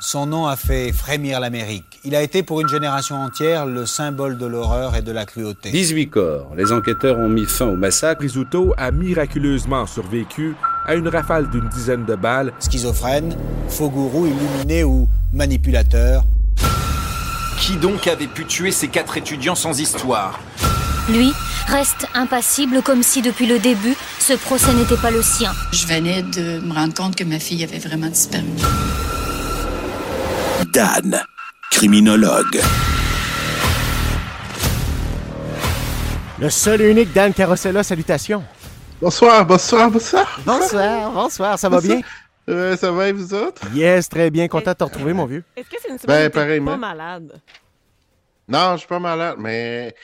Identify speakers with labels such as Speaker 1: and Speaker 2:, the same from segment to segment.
Speaker 1: son nom a fait frémir l'Amérique. Il a été pour une génération entière le symbole de l'horreur et de la cruauté.
Speaker 2: 18 corps. Les enquêteurs ont mis fin au massacre.
Speaker 3: Risuto a miraculeusement survécu à une rafale d'une dizaine de balles.
Speaker 1: Schizophrène, faux gourou illuminé ou manipulateur.
Speaker 4: Qui donc avait pu tuer ces quatre étudiants sans histoire?
Speaker 5: Lui reste impassible comme si depuis le début, ce procès n'était pas le sien.
Speaker 6: Je venais de me rendre compte que ma fille avait vraiment disparu.
Speaker 7: Dan, criminologue.
Speaker 8: Le seul et unique Dan Carosella, salutations.
Speaker 9: Bonsoir, bonsoir, bonsoir.
Speaker 8: Bonsoir, bonsoir, ça va bien?
Speaker 9: Euh, ça va et vous autres?
Speaker 8: Yes, très bien, content de te retrouver, mon vieux.
Speaker 10: Est-ce que c'est une semaine
Speaker 9: Ben,
Speaker 10: t'es
Speaker 9: pareillement.
Speaker 10: pas malade?
Speaker 9: Non, je suis pas malade, mais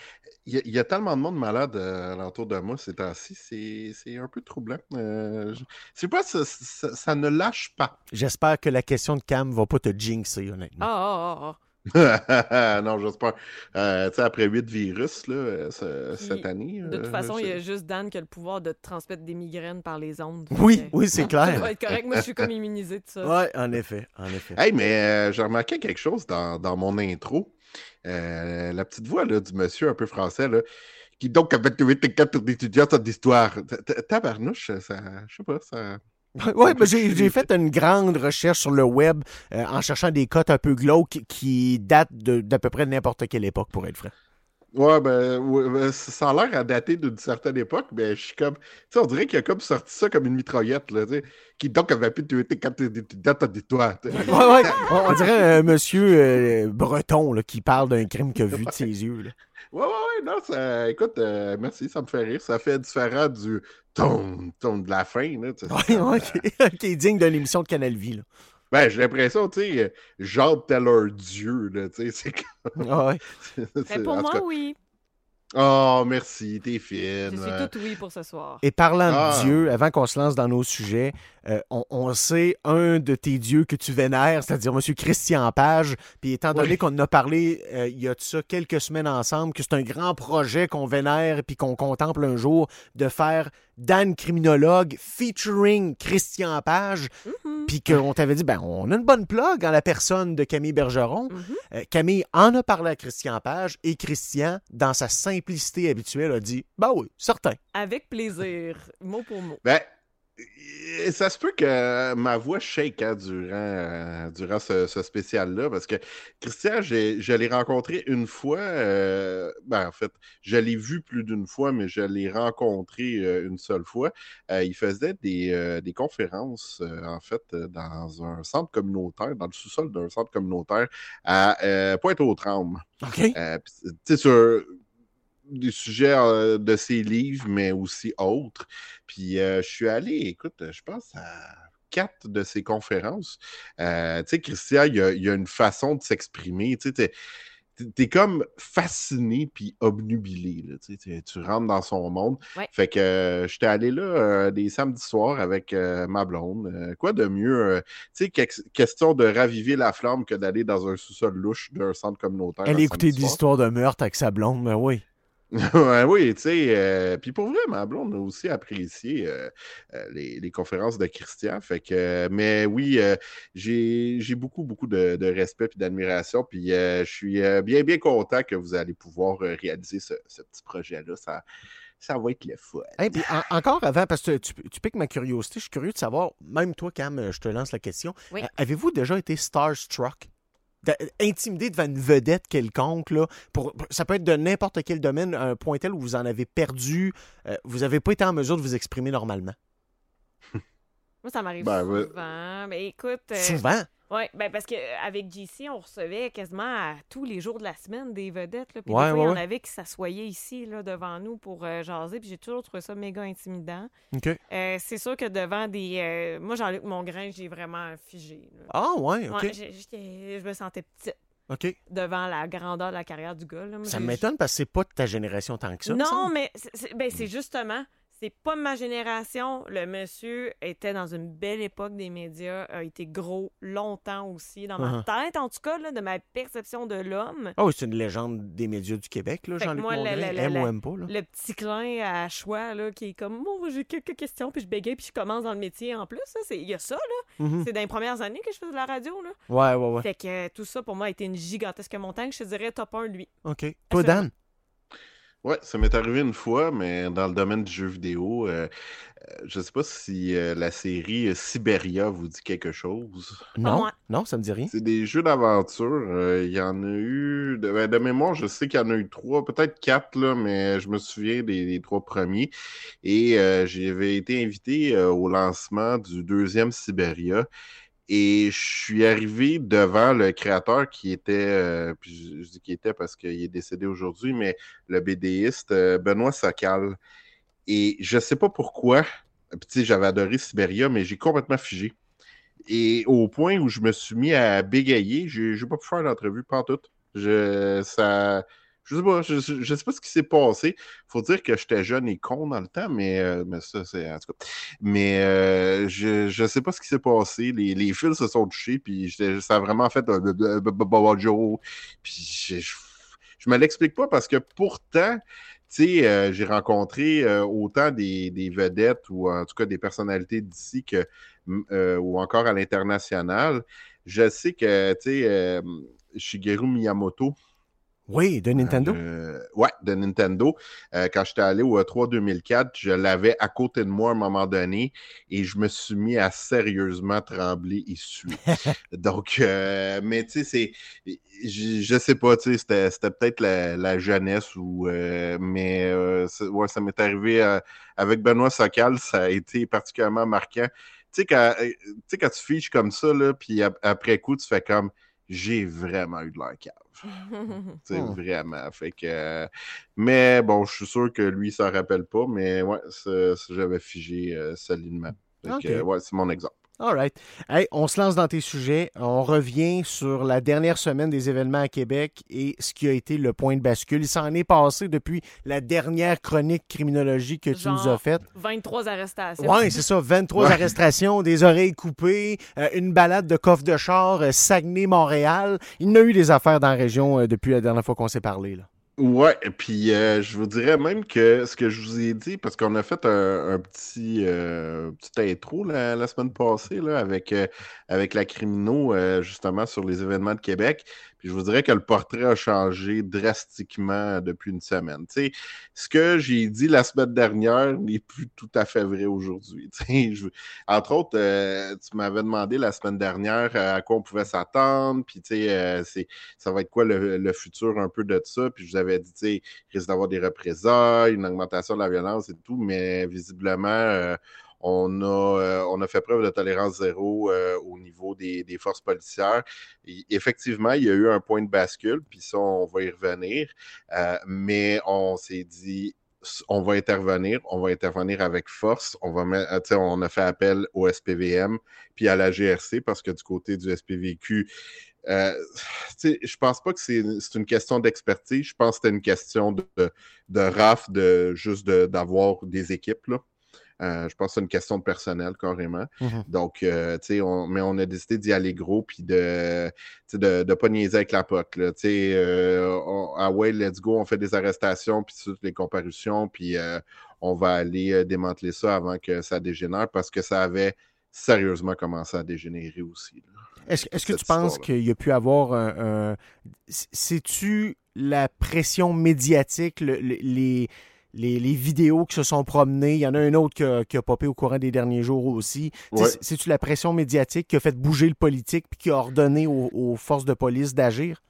Speaker 9: il y, a- il y a tellement de monde malade euh, alentour de moi ces temps-ci, c'est c'est un peu troublant. Euh, je sais pas, ça, ça- ça ne lâche pas.
Speaker 8: J'espère que la question de Cam va pas te jinxer, honnêtement.
Speaker 10: Ah, ah, ah, ah.
Speaker 9: non, j'espère. Euh, tu sais, après huit virus là, euh, ce-
Speaker 10: Puis,
Speaker 9: cette année.
Speaker 10: De toute
Speaker 9: euh,
Speaker 10: façon, il y a juste Dan qui a le pouvoir de te transmettre des migraines par les ondes.
Speaker 8: Oui,
Speaker 10: que-
Speaker 8: oui, c'est
Speaker 10: Ça
Speaker 8: clair.
Speaker 10: va être correct. Moi, je suis comme immunisé de ça.
Speaker 8: Ouais, en effet, en effet.
Speaker 9: Hey, mais euh, j'ai remarqué quelque chose dans, dans mon intro. Euh, la petite voix là, du monsieur un peu français, là, qui donc avait tué tes quatre étudiants d'histoire. Tabarnouche, ça, je sais pas, ça.
Speaker 8: Ben, j'ai fait une grande recherche sur le web euh, en cherchant des cotes un peu glauques qui datent d'à peu près n'importe quelle époque, pour être franc.
Speaker 9: Ouais, ben, ouais, ben, ça a l'air à dater d'une certaine époque, mais je suis comme. Tu sais, on dirait qu'il a comme sorti ça comme une mitraillette, là, tu sais. Qui donc avait pu tuer d'histoire. tu sais.
Speaker 8: Ouais, ouais, on, on dirait un monsieur euh, breton là, qui parle d'un crime qu'il a vu de ses yeux. là.
Speaker 9: Ouais, ouais, ouais, non, ça. Écoute, euh, merci, ça me fait rire. Ça fait différent du ton, ton de la fin, là. tu sais,
Speaker 8: Ouais, ouais, qui est digne d'une émission de Canal Vie. Là.
Speaker 9: Ben, j'ai l'impression, tu sais, genre tel un dieu, là, tu sais, c'est comme...
Speaker 8: Ah ouais.
Speaker 10: Mais
Speaker 9: c'est-
Speaker 10: pour moi,
Speaker 9: cas-
Speaker 10: oui.
Speaker 9: Oh, merci, t'es
Speaker 10: Je
Speaker 9: fine.
Speaker 10: suis
Speaker 9: euh.
Speaker 10: tout oui pour ce soir.
Speaker 8: Et parlant
Speaker 9: Ah.
Speaker 8: de Dieu, avant qu'on se lance dans nos sujets, euh, on, on sait un de tes dieux que tu vénères, c'est-à-dire M. Christian Page. Puis étant donné
Speaker 9: Oui.
Speaker 8: qu'on en a parlé euh, il y a de ça quelques semaines ensemble, que c'est un grand projet qu'on vénère puis qu'on contemple un jour de faire Dan Criminologue featuring Christian Page,
Speaker 10: Mhm.
Speaker 8: puis qu'on t'avait dit, ben on a une bonne plug en la personne de Camille Bergeron.
Speaker 10: Mhm.
Speaker 8: Euh, Camille en a parlé à Christian Page et Christian, dans sa simplicité habituelle, a dit, ben oui, certain.
Speaker 10: Avec plaisir, mot pour mot.
Speaker 9: Ben, ça se peut que ma voix shake hein, durant, euh, durant ce, ce spécial-là, parce que Christian, je l'ai rencontré une fois. euh, ben, en fait, je l'ai vu plus d'une fois, mais je l'ai rencontré euh, une seule fois. Il faisait des, des conférences, en fait, dans un centre communautaire, dans le sous-sol d'un centre communautaire à Pointe-aux-Trembles.
Speaker 8: OK?
Speaker 9: Pis, tu sais, sur des sujets euh, de ses livres, mais aussi autres. Puis euh, je suis allé, écoute, je pense à quatre de ses conférences. Euh, tu sais, Christian, il y a, il y a une façon de s'exprimer. Tu sais, t'es- comme fasciné puis obnubilé. Là, tu, rentres dans son monde.
Speaker 10: Ouais.
Speaker 9: Fait que euh, j'étais allé là euh, des samedis soirs avec euh, ma blonde. Euh, quoi de mieux, euh, tu sais, que- question de raviver la flamme que d'aller dans un sous-sol louche d'un centre communautaire.
Speaker 8: Elle écoutait des histoires de meurtre avec sa blonde, mais oui.
Speaker 9: Ouais, oui, tu sais. euh, puis pour vrai, ma blonde a aussi apprécié euh, euh, les, les conférences de Christian. Fait que, mais oui, euh, j'ai j'ai beaucoup, beaucoup de, de respect et d'admiration. Puis euh, je suis euh, bien, bien content que vous allez pouvoir euh, réaliser ce, ce petit projet-là. Ça, ça va être le fun.
Speaker 8: Hey, puis en- encore avant, parce que tu, tu piques ma curiosité, je suis curieux de savoir, même toi, Cam, je te lance la question.
Speaker 10: Oui.
Speaker 8: Avez-vous déjà été starstruck? De- intimidé devant une vedette quelconque, là, pour, ça peut être de n'importe quel domaine, un point tel où vous en avez perdu, euh, vous n'avez pas été en mesure de vous exprimer normalement.
Speaker 10: Moi, ça m'arrive
Speaker 9: Ben, ouais.
Speaker 10: souvent. Mais écoute. euh,
Speaker 8: Souvent?
Speaker 10: Oui, ben parce qu'avec JC, on recevait quasiment à tous les jours de la semaine des vedettes. Là, puis
Speaker 8: Ouais,
Speaker 10: des fois,
Speaker 8: ouais,
Speaker 10: il y en avait qui s'assoyaient ici, là, devant nous, pour euh, jaser. Puis j'ai toujours trouvé ça méga intimidant.
Speaker 8: OK.
Speaker 10: Euh, c'est sûr que devant des. euh, moi, Jean-Luc Mongrain, j'ai vraiment figé. là.
Speaker 8: Ah, ouais, OK.
Speaker 10: Ouais, je me sentais petite
Speaker 8: OK.
Speaker 10: devant la grandeur de la carrière du gars. là.
Speaker 8: Ça m'étonne parce que c'est pas de ta génération tant que ça.
Speaker 10: Non, mais c'est- ben, c'est justement, C'est pas ma génération. Le monsieur était dans une belle époque des médias, a été gros longtemps aussi, dans ma
Speaker 8: Uh-huh.
Speaker 10: tête en tout cas, là, de ma perception de l'homme.
Speaker 8: Ah oui, c'est une légende des médias du Québec, là, Jean-Luc
Speaker 10: moi,
Speaker 8: Aime ou aime pas, là.
Speaker 10: Le petit clin à choix, là, qui est comme, oh, j'ai quelques questions, puis je bégaye, puis je commence dans le métier en plus. Il y a ça, là.
Speaker 8: Mhm.
Speaker 10: C'est dans les premières années que je faisais de la radio, là.
Speaker 8: Ouais, ouais, ouais.
Speaker 10: Fait que euh, tout ça, pour moi, a été une gigantesque montagne. Je te dirais top 1, lui.
Speaker 8: OK. Toi, Dan?
Speaker 9: Ouais, ça m'est arrivé une fois, mais dans le domaine du jeu vidéo, euh, euh, je sais pas si euh, la série euh, Siberia vous dit quelque chose.
Speaker 8: Non, non, ça me dit rien.
Speaker 9: C'est des jeux d'aventure. euh, Il y en a eu. De, ben, de mémoire, je sais qu'il y en a eu trois, peut-être quatre, là, mais je me souviens des, des trois premiers. Et euh, j'avais été invité euh, au lancement du deuxième Siberia. Et je suis arrivé devant le créateur qui était, euh, puis je, je dis qu'il était parce qu'il est décédé aujourd'hui, mais le BDiste euh, Benoît Sacal. Et je sais pas pourquoi, puis tu sais, j'avais adoré Siberia, mais j'ai complètement figé. Et au point où je me suis mis à bégayer, j'ai j'ai pas pu faire l'entrevue, pas en tout. Je, ça, je sais pas, je, je- sais pas ce qui s'est passé. Faut dire que j'étais jeune et con dans le temps, mais, euh, mais ça, c'est en tout cas. Mais euh, je, je sais pas ce qui s'est passé. Les, les fils se sont touchés, puis ça a vraiment fait un Joe. Puis je, je, me l'explique pas parce que pourtant, tu sais, euh, j'ai rencontré euh, autant des, des vedettes ou en tout cas des personnalités d'ici que euh, ou encore à l'international. Je sais que, tu sais, euh, Shigeru Miyamoto,
Speaker 8: Oui, de Nintendo.
Speaker 9: euh, ouais, de Nintendo. Euh, quand j'étais allé au E3 2004, je l'avais à côté de moi à un moment donné et je me suis mis à sérieusement trembler et suer. Donc, euh, mais tu sais, c'est. Je, je sais pas, tu sais, c'était, c'était peut-être la, la jeunesse ou. euh, mais euh, ouais, ça m'est arrivé euh, avec Benoît Socal, ça a été particulièrement marquant. Tu sais, quand, euh, tu sais, quand tu fiches comme ça, là, puis ap- après coup, tu fais comme. J'ai vraiment eu de l'air cave. Sais,
Speaker 8: Hmm.
Speaker 9: vraiment. Fait que, mais bon, je suis sûr que lui, il s'en rappelle pas, mais ouais, j'avais figé euh, solidement. Fait que,
Speaker 8: Ok.
Speaker 9: euh, ouais, c'est mon exemple.
Speaker 8: All right. Hey, on se lance dans tes sujets. On revient sur la dernière semaine des événements à Québec et ce qui a été le point de bascule. Il s'en est passé depuis la dernière chronique criminologie que tu nous as faite.
Speaker 10: 23 arrestations.
Speaker 8: Oui, c'est ça. 23
Speaker 9: Ouais.
Speaker 8: arrestations, des oreilles coupées, euh, une balade de coffre de char, euh, Saguenay-Montréal. Il y a eu des affaires dans la région euh, depuis la dernière fois qu'on s'est parlé. Là.
Speaker 9: Ouais, et puis euh, je vous dirais même que ce que je vous ai dit, parce qu'on a fait un, petit, euh, petit intro la, la semaine passée là, avec, euh, avec la Crimino, euh, justement, sur les événements de Québec. Je vous dirais que le portrait a changé drastiquement depuis une semaine. Ce que j'ai dit la semaine dernière n'est plus tout à fait vrai aujourd'hui. Entre autres, euh, tu m'avais demandé la semaine dernière euh, à quoi on pouvait s'attendre, puis euh, ça va être quoi le, futur un peu de ça? Puis je vous avais dit, tu sais, il risque d'avoir des représailles, une augmentation de la violence et tout, mais visiblement, on, a, euh, on a fait preuve de tolérance zéro euh, au niveau des, forces policières. Effectivement, il y a eu un point de bascule, puis ça, on va y revenir. Euh, mais on s'est dit, on va intervenir, on va intervenir avec force. On va on a fait appel au SPVM puis à la GRC parce que du côté du SPVQ, euh, je pense pas que c'est c'est une question d'expertise. Je pense que c'était une question de, de, RAF, juste d'avoir des équipes. Euh, je pense que c'est une question de personnel carrément.
Speaker 8: Mhm.
Speaker 9: Donc, euh, tu sais, on, mais on a décidé d'y aller gros puis de sais, de ne pas niaiser avec la. Là, tu sais, euh, ah ouais, let's go, on fait des arrestations puis toutes les comparutions puis on va aller démanteler ça avant que ça dégénère parce que ça avait sérieusement commencé à dégénérer aussi.
Speaker 8: Est-ce est-ce que tu penses qu'il y a pu avoir un. un- C'est-tu la pression médiatique, le- le- les, les, les vidéos qui se sont promenées? Il y en a un autre qui a, qui a popé au courant des derniers jours aussi.
Speaker 9: Ouais.
Speaker 8: C'est-tu la pression médiatique qui a fait bouger le politique puis qui a ordonné aux, aux forces de police d'agir?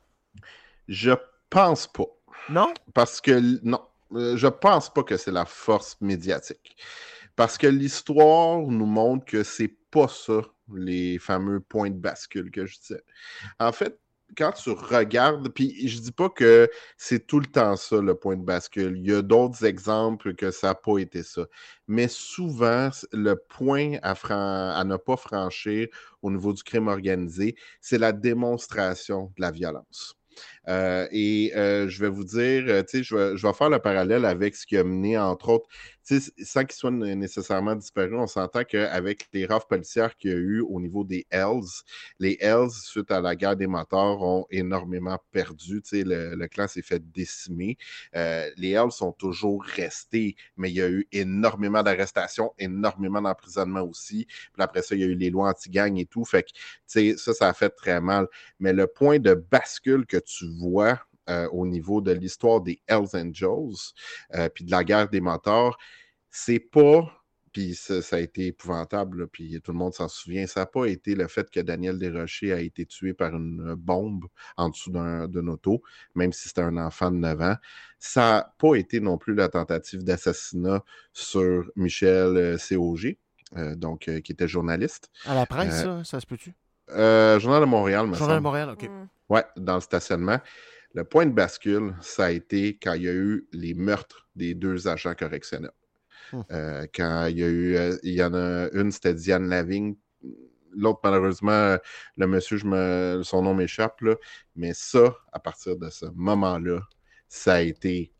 Speaker 9: Je pense pas.
Speaker 8: Non?
Speaker 9: Parce que non, euh, je pense pas que c'est la force médiatique. Parce que l'histoire nous montre que c'est pas ça, les fameux points de bascule que je disais. En fait, quand tu regardes, puis je dis pas que c'est tout le temps ça, le point de bascule. Il y a d'autres exemples que ça n'a pas été ça. Mais souvent, le point à, à ne pas franchir au niveau du crime organisé, c'est la démonstration de la violence. Euh, et euh, je vais vous dire, euh, tu sais, je vais, je vais faire le parallèle avec ce qui a mené, entre autres, sans qu'ils soient nécessairement disparus, on s'entend qu'avec les rafles policières qu'il y a eu au niveau des Hells, les Hells, suite à la guerre des motards, ont énormément perdu. Tu sais, le, le clan s'est fait décimer. Euh, les Hells sont toujours restés, mais il y a eu énormément d'arrestations, énormément d'emprisonnements aussi. Puis après ça, il y a eu les lois anti-gang et tout. Fait que, tu sais, ça, ça a fait très mal. Mais le point de bascule que tu vois euh, au niveau de l'histoire des Hells Angels, euh, puis de la guerre des motards, c'est pas, puis ça, ça a été épouvantable, puis tout le monde s'en souvient, ça n'a pas été le fait que Daniel Desrochers a été tué par une bombe en dessous d'un d'un auto, même si c'était un enfant de 9 ans. Ça n'a pas été non plus la tentative d'assassinat sur Michel euh, COG, euh, donc, euh, qui était journaliste.
Speaker 8: À la presse,
Speaker 9: Euh,
Speaker 8: ça, ça se peut-tu?
Speaker 9: Euh, Journal de Montréal, me
Speaker 8: Journal de. Montréal, OK.
Speaker 10: Mm.
Speaker 9: Ouais, dans le stationnement. Le point de bascule, ça a été quand il y a eu les meurtres des deux agents correctionnels.
Speaker 8: Hmm.
Speaker 9: Euh, quand il y a eu, euh, il y en a une, c'était Diane Lavigne. L'autre, malheureusement, euh, le monsieur, je me, son nom m'échappe, là. Mais ça, à partir de ce moment-là, ça a été,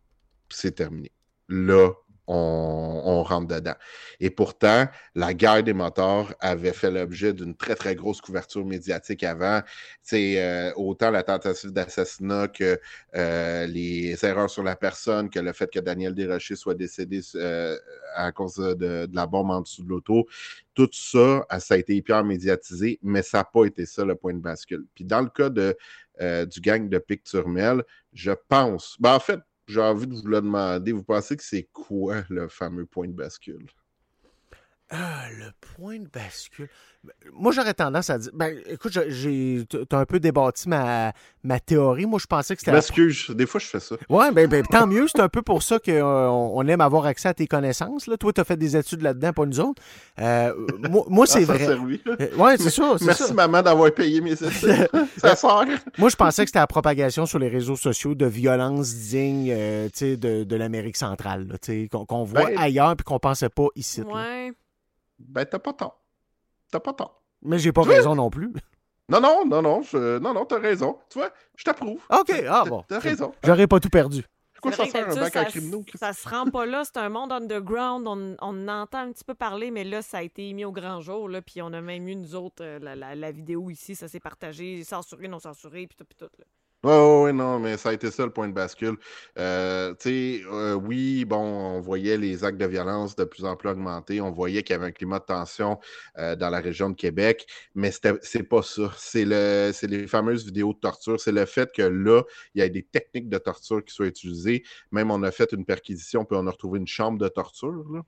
Speaker 9: c'est terminé. Là, on, on rentre dedans. Et pourtant, la guerre des motards avait fait l'objet d'une très, très grosse couverture médiatique avant. C'est euh, autant la tentative d'assassinat que euh, les erreurs sur la personne, que le fait que Daniel Desrochers soit décédé euh, à cause de, de la bombe en dessous de l'auto. Tout ça, euh, ça a été hyper médiatisé, mais ça n'a pas été ça le point de bascule. Puis dans le cas de, euh, du gang de Picturmel, je pense. Ben, en fait, j'ai envie de vous le demander. Vous pensez que c'est quoi le fameux point de bascule?
Speaker 8: Ah, le point de bascule. Moi, j'aurais tendance à dire. Ben, écoute, j'ai. T'as un peu débattu ma, ma théorie. Moi, je pensais que c'était. la-
Speaker 9: m'excuse, des fois je fais ça.
Speaker 8: Ouais, ben, ben, tant mieux. C'est un peu pour ça qu'on on aime avoir accès à tes connaissances. Là. Toi, tu as fait des études là-dedans, pas nous autres. Euh, moi, moi, c'est
Speaker 9: Ah, ça a
Speaker 8: vrai.
Speaker 9: servi.
Speaker 8: Euh, ouais, c'est ça. c'est
Speaker 9: Merci
Speaker 8: ça.
Speaker 9: maman d'avoir payé mes études. ça sort.
Speaker 8: Moi, je pensais que c'était la propagation sur les réseaux sociaux de violences dignes euh, tu sais, de, de l'Amérique centrale, là, tu sais, qu'on qu'on voit
Speaker 9: Ben-
Speaker 8: ailleurs puis qu'on pensait pas ici. là.
Speaker 9: Ben, t'as pas tort. T'as pas tort.
Speaker 8: Mais j'ai pas
Speaker 9: Tu vois?
Speaker 8: raison non plus.
Speaker 9: Non, non, non, non, je... non, non, t'as raison. Tu vois, je t'approuve.
Speaker 8: OK,
Speaker 9: T'as-
Speaker 8: ah bon.
Speaker 9: T'as raison.
Speaker 8: J'aurais pas tout perdu.
Speaker 9: Ça un bac
Speaker 10: ça,
Speaker 9: criminaux?
Speaker 10: Ça se rend pas là, c'est un monde underground, on, on entend un petit peu parler, mais là, ça a été mis au grand jour, là, puis on a même eu, nous autres, euh, la, la- la vidéo ici, ça s'est partagé, censuré, non censuré, puis tout, puis tout. Là.
Speaker 9: Ouais, ouais, non, mais ça a été ça le point de bascule. Euh, tu sais, euh, oui, bon, on voyait les actes de violence de plus en plus augmenter, on voyait qu'il y avait un climat de tension euh, dans la région de Québec, mais c'est pas ça. C'est le, les fameuses vidéos de torture. C'est le fait que là, il y a des techniques de torture qui soient utilisées. Même on a fait une perquisition, puis on a retrouvé une chambre de torture. Là.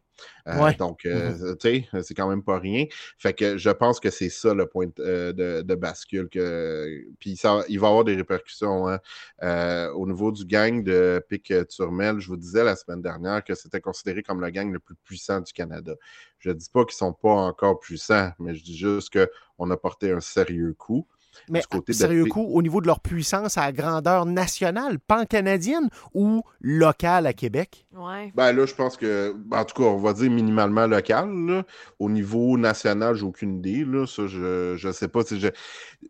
Speaker 9: Euh,
Speaker 8: Ouais.
Speaker 9: Donc, euh, tu sais, c'est quand même pas rien. Fait que je pense que c'est ça le point de, euh, bascule. Que... Puis ça, il va y avoir des répercussions. hein. Euh, au niveau du gang de Pic Turmel, je vous disais la semaine dernière que c'était considéré comme le gang le plus puissant du Canada. Je ne dis pas qu'ils ne sont pas encore puissants, mais je dis juste qu'on a porté un sérieux coup.
Speaker 8: Mais
Speaker 9: Du côté de
Speaker 8: sérieux coup, au niveau de leur puissance à grandeur nationale, pan-canadienne ou locale à Québec?
Speaker 10: Ouais.
Speaker 9: Ben là, je pense que, ben, en tout cas, on va dire minimalement local. là. Au niveau national, j'ai aucune idée. Là. Ça, je ne sais pas. je-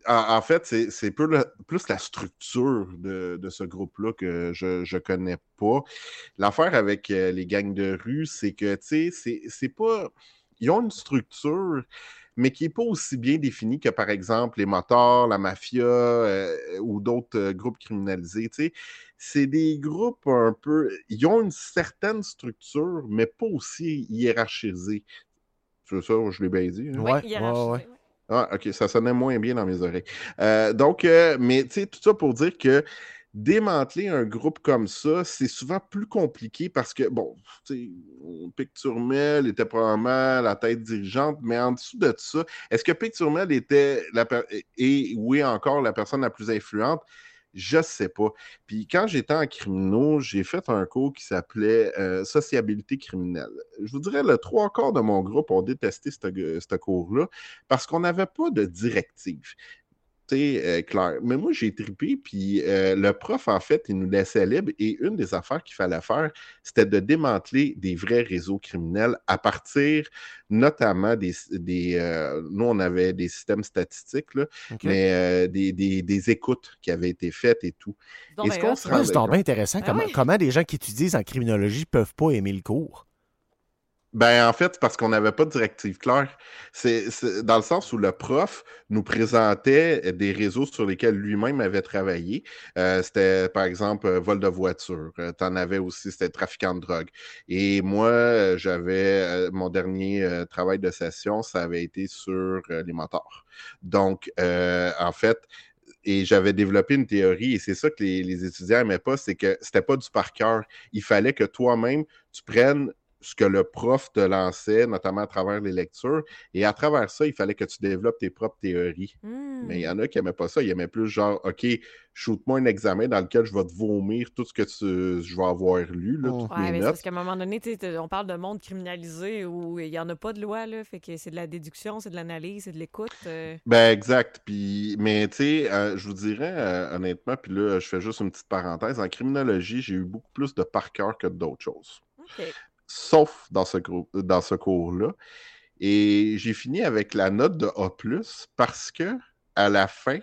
Speaker 9: En, en fait, c'est le- plus la structure de, de ce groupe-là que je ne connais pas. L'affaire avec euh, les gangs de rue, c'est que, tu sais, c'est- c'est pas. Ils ont une structure, mais qui n'est pas aussi bien définie que, par exemple, les motards, la mafia euh, ou d'autres euh, groupes criminalisés. Tu sais, c'est des groupes un peu. Ils ont une certaine structure, mais pas aussi hiérarchisée. C'est ça, je l'ai bien dit. hein?
Speaker 8: Ouais,
Speaker 10: hiérarchisé,
Speaker 8: ouais.
Speaker 9: Ah, ok, ça sonnait moins bien dans mes oreilles. Euh, donc, euh, mais tu sais, tout ça pour dire que démanteler un groupe comme ça, c'est souvent plus compliqué parce que, bon, Picturmel était probablement la tête dirigeante, mais en dessous de ça, est-ce que Picturmel était la et oui encore la personne la plus influente? Je sais pas. Puis quand j'étais en criminaux, j'ai fait un cours qui s'appelait euh, Sociabilité criminelle. Je vous dirais, le trois quarts de mon groupe ont détesté ce cours-là parce qu'on n'avait pas de directive. Euh, clair. Mais moi, j'ai trippé, puis euh, le prof, en fait, il nous laissait libre. Et une des affaires qu'il fallait faire, c'était de démanteler des vrais réseaux criminels à partir notamment des. des euh, nous, on avait des systèmes statistiques, là, mais euh, des, des- des écoutes qui avaient été faites et tout. Ce
Speaker 8: c'est
Speaker 9: compte-
Speaker 8: bien intéressant.
Speaker 10: Ben
Speaker 8: comment,
Speaker 10: oui.
Speaker 8: comment des gens qui étudient en criminologie peuvent pas aimer le cours?
Speaker 9: Ben, en fait, c'est parce qu'on n'avait pas de directive claire. C'est dans le sens où le prof nous présentait des réseaux sur lesquels lui-même avait travaillé. Euh, c'était, par exemple, euh, vol de voiture. Euh, T'en avais aussi, c'était trafiquant de drogue. Et moi, euh, j'avais euh, mon dernier euh, travail de session, ça avait été sur euh, les motards. Donc, euh, en fait, et j'avais développé une théorie, et c'est ça que les, les étudiants n'aimaient pas, c'est que c'était pas du par cœur. Il fallait que toi-même, tu prennes ce que le prof te lançait, notamment à travers les lectures, et à travers ça, il fallait que tu développes tes propres théories.
Speaker 10: Hmm.
Speaker 9: Mais il y en a qui n'aimaient pas ça, ils aimaient plus genre, OK, shoot-moi un examen dans lequel je vais te vomir tout ce que tu, je vais avoir lu, là, toutes
Speaker 10: Ouais, mais parce qu'à un moment donné, on parle de monde criminalisé où il n'y en a pas de loi, là. Fait que c'est de la déduction, c'est de l'analyse, c'est de l'écoute. euh.
Speaker 9: Ben exact. Puis, mais tu sais, euh, je vous dirais euh, honnêtement, puis là, je fais juste une petite parenthèse. En criminologie, j'ai eu beaucoup plus de par cœur que d'autres choses.
Speaker 10: OK.
Speaker 9: Sauf dans ce, dans ce cours-là. Et j'ai fini avec la note de A, parce que à la fin,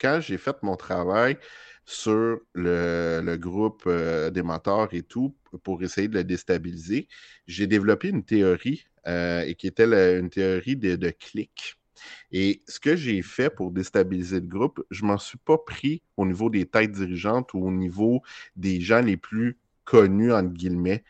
Speaker 9: quand j'ai fait mon travail sur le, groupe euh, des moteurs et tout, pour essayer de le déstabiliser, j'ai développé une théorie euh, et qui était une théorie de, de clic. Et ce que j'ai fait pour déstabiliser le groupe, je m'en suis pas pris au niveau des têtes dirigeantes ou au niveau des gens les plus connus, entre guillemets.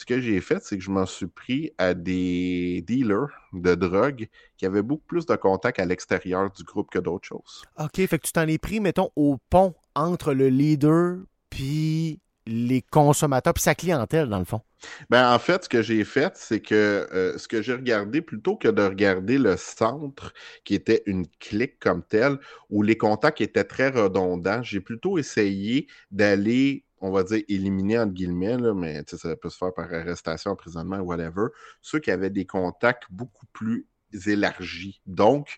Speaker 9: Ce que j'ai fait, c'est que je m'en suis pris à des dealers de drogue qui avaient beaucoup plus de contacts à l'extérieur du groupe que d'autres choses.
Speaker 8: OK, fait que tu t'en es pris, mettons, au pont entre le leader puis les consommateurs puis sa clientèle, dans le fond.
Speaker 9: Ben, en fait, ce que j'ai fait, c'est que euh, ce que j'ai regardé, plutôt que de regarder le centre, qui était une clique comme telle, où les contacts étaient très redondants, j'ai plutôt essayé d'aller, on va dire, éliminer, entre guillemets, mais ça peut se faire par arrestation, emprisonnement, whatever, ceux qui avaient des contacts beaucoup plus élargis. Donc,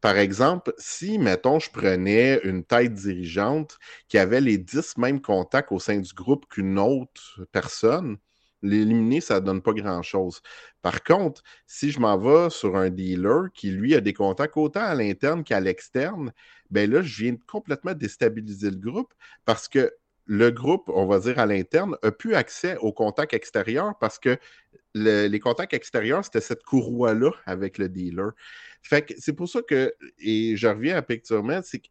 Speaker 9: par exemple, si, mettons, je prenais une tête dirigeante qui avait les 10 mêmes contacts au sein du groupe qu'une autre personne, l'éliminer, ça ne donne pas grand-chose. Par contre, si je m'en vais sur un dealer qui, lui, a des contacts autant à l'interne qu'à l'externe, ben là, je viens complètement déstabiliser le groupe parce que le groupe, on va dire à l'interne, a plus accès aux contacts extérieurs parce que le- les contacts extérieurs, c'était cette courroie-là avec le dealer. Fait que c'est pour ça que, et je reviens à Picturement, c'est que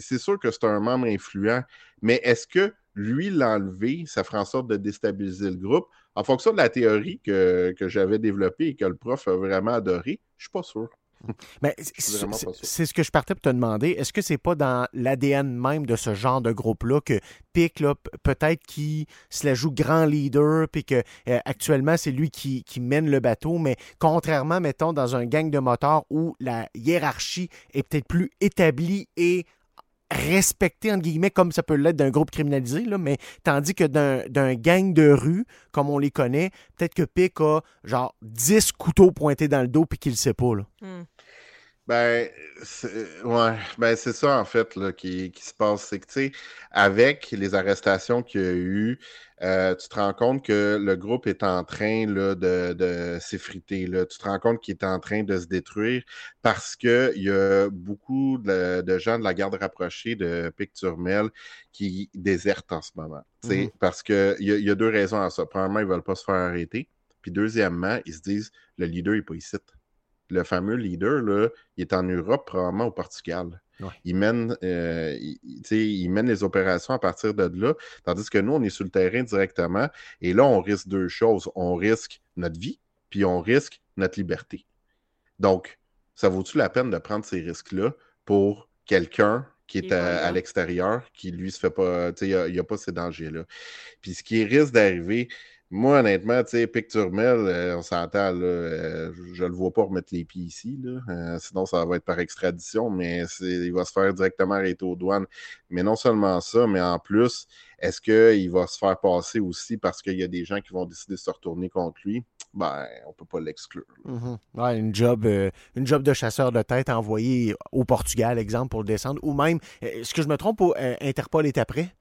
Speaker 9: c'est sûr que c'est un membre influent, mais est-ce que lui l'enlever, ça fera en sorte de déstabiliser le groupe? En fonction de la théorie que, que j'avais développée et que le prof a vraiment adoré, je suis pas sûr.
Speaker 8: Mais c'est ce que je partais pour te demander. Est-ce que c'est pas dans l'ADN même de ce genre de groupe-là que Pic, peut-être qui se la joue grand leader, puis que euh, actuellement c'est lui qui, qui mène le bateau, mais contrairement, mettons, dans un gang de motards où la hiérarchie est peut-être plus établie et respectée, entre guillemets, comme ça peut l'être d'un groupe criminalisé, mais tandis que d'un d'un gang de rue, comme on les connaît, peut-être que Pic a genre 10 couteaux pointés dans le dos puis qu'il le sait pas. Là.
Speaker 10: Hmm.
Speaker 9: Ben, c'est- ouais, ben c'est ça en fait là, qui, qui se passe. C'est que, tu sais, avec les arrestations qu'il y a eu, euh, tu te rends compte que le groupe est en train là, de, de s'effriter. là. Tu te rends compte qu'il est en train de se détruire parce qu'il y a beaucoup de, de gens de la garde rapprochée de Picturmel qui désertent en ce moment.
Speaker 8: Mhm.
Speaker 9: Parce qu'il y, y a deux raisons à ça. Premièrement, ils ne veulent pas se faire arrêter. Puis deuxièmement, ils se disent le leader n'est pas ici le fameux leader, là, il est en Europe, probablement au Portugal.
Speaker 8: Ouais.
Speaker 9: Il, mène, euh, il, tu sais, il mène les opérations à partir de là, tandis que nous, on est sur le terrain directement. Et là, on risque deux choses. On risque notre vie, puis on risque notre liberté. Donc, ça vaut-tu la peine de prendre ces risques-là pour quelqu'un qui est à, l'extérieur, qui lui se fait pas, tu sais, il n'y a, pas ces dangers-là? Puis ce qui risque d'arriver, moi, honnêtement, tu sais, Picturmel, euh, on s'entend, euh, je ne le vois pas remettre les pieds ici. Euh, sinon ça va être par extradition, mais il va se faire directement arrêter aux douanes. Mais non seulement ça, mais en plus, est-ce qu'il va se faire passer aussi parce qu'il y a des gens qui vont décider de se retourner contre lui? Ben, on peut pas l'exclure.
Speaker 8: Mhm. Ouais, une job, euh, une job de chasseur de tête envoyé au Portugal, exemple, pour le descendre. Ou même, est-ce que je me trompe, Interpol est après?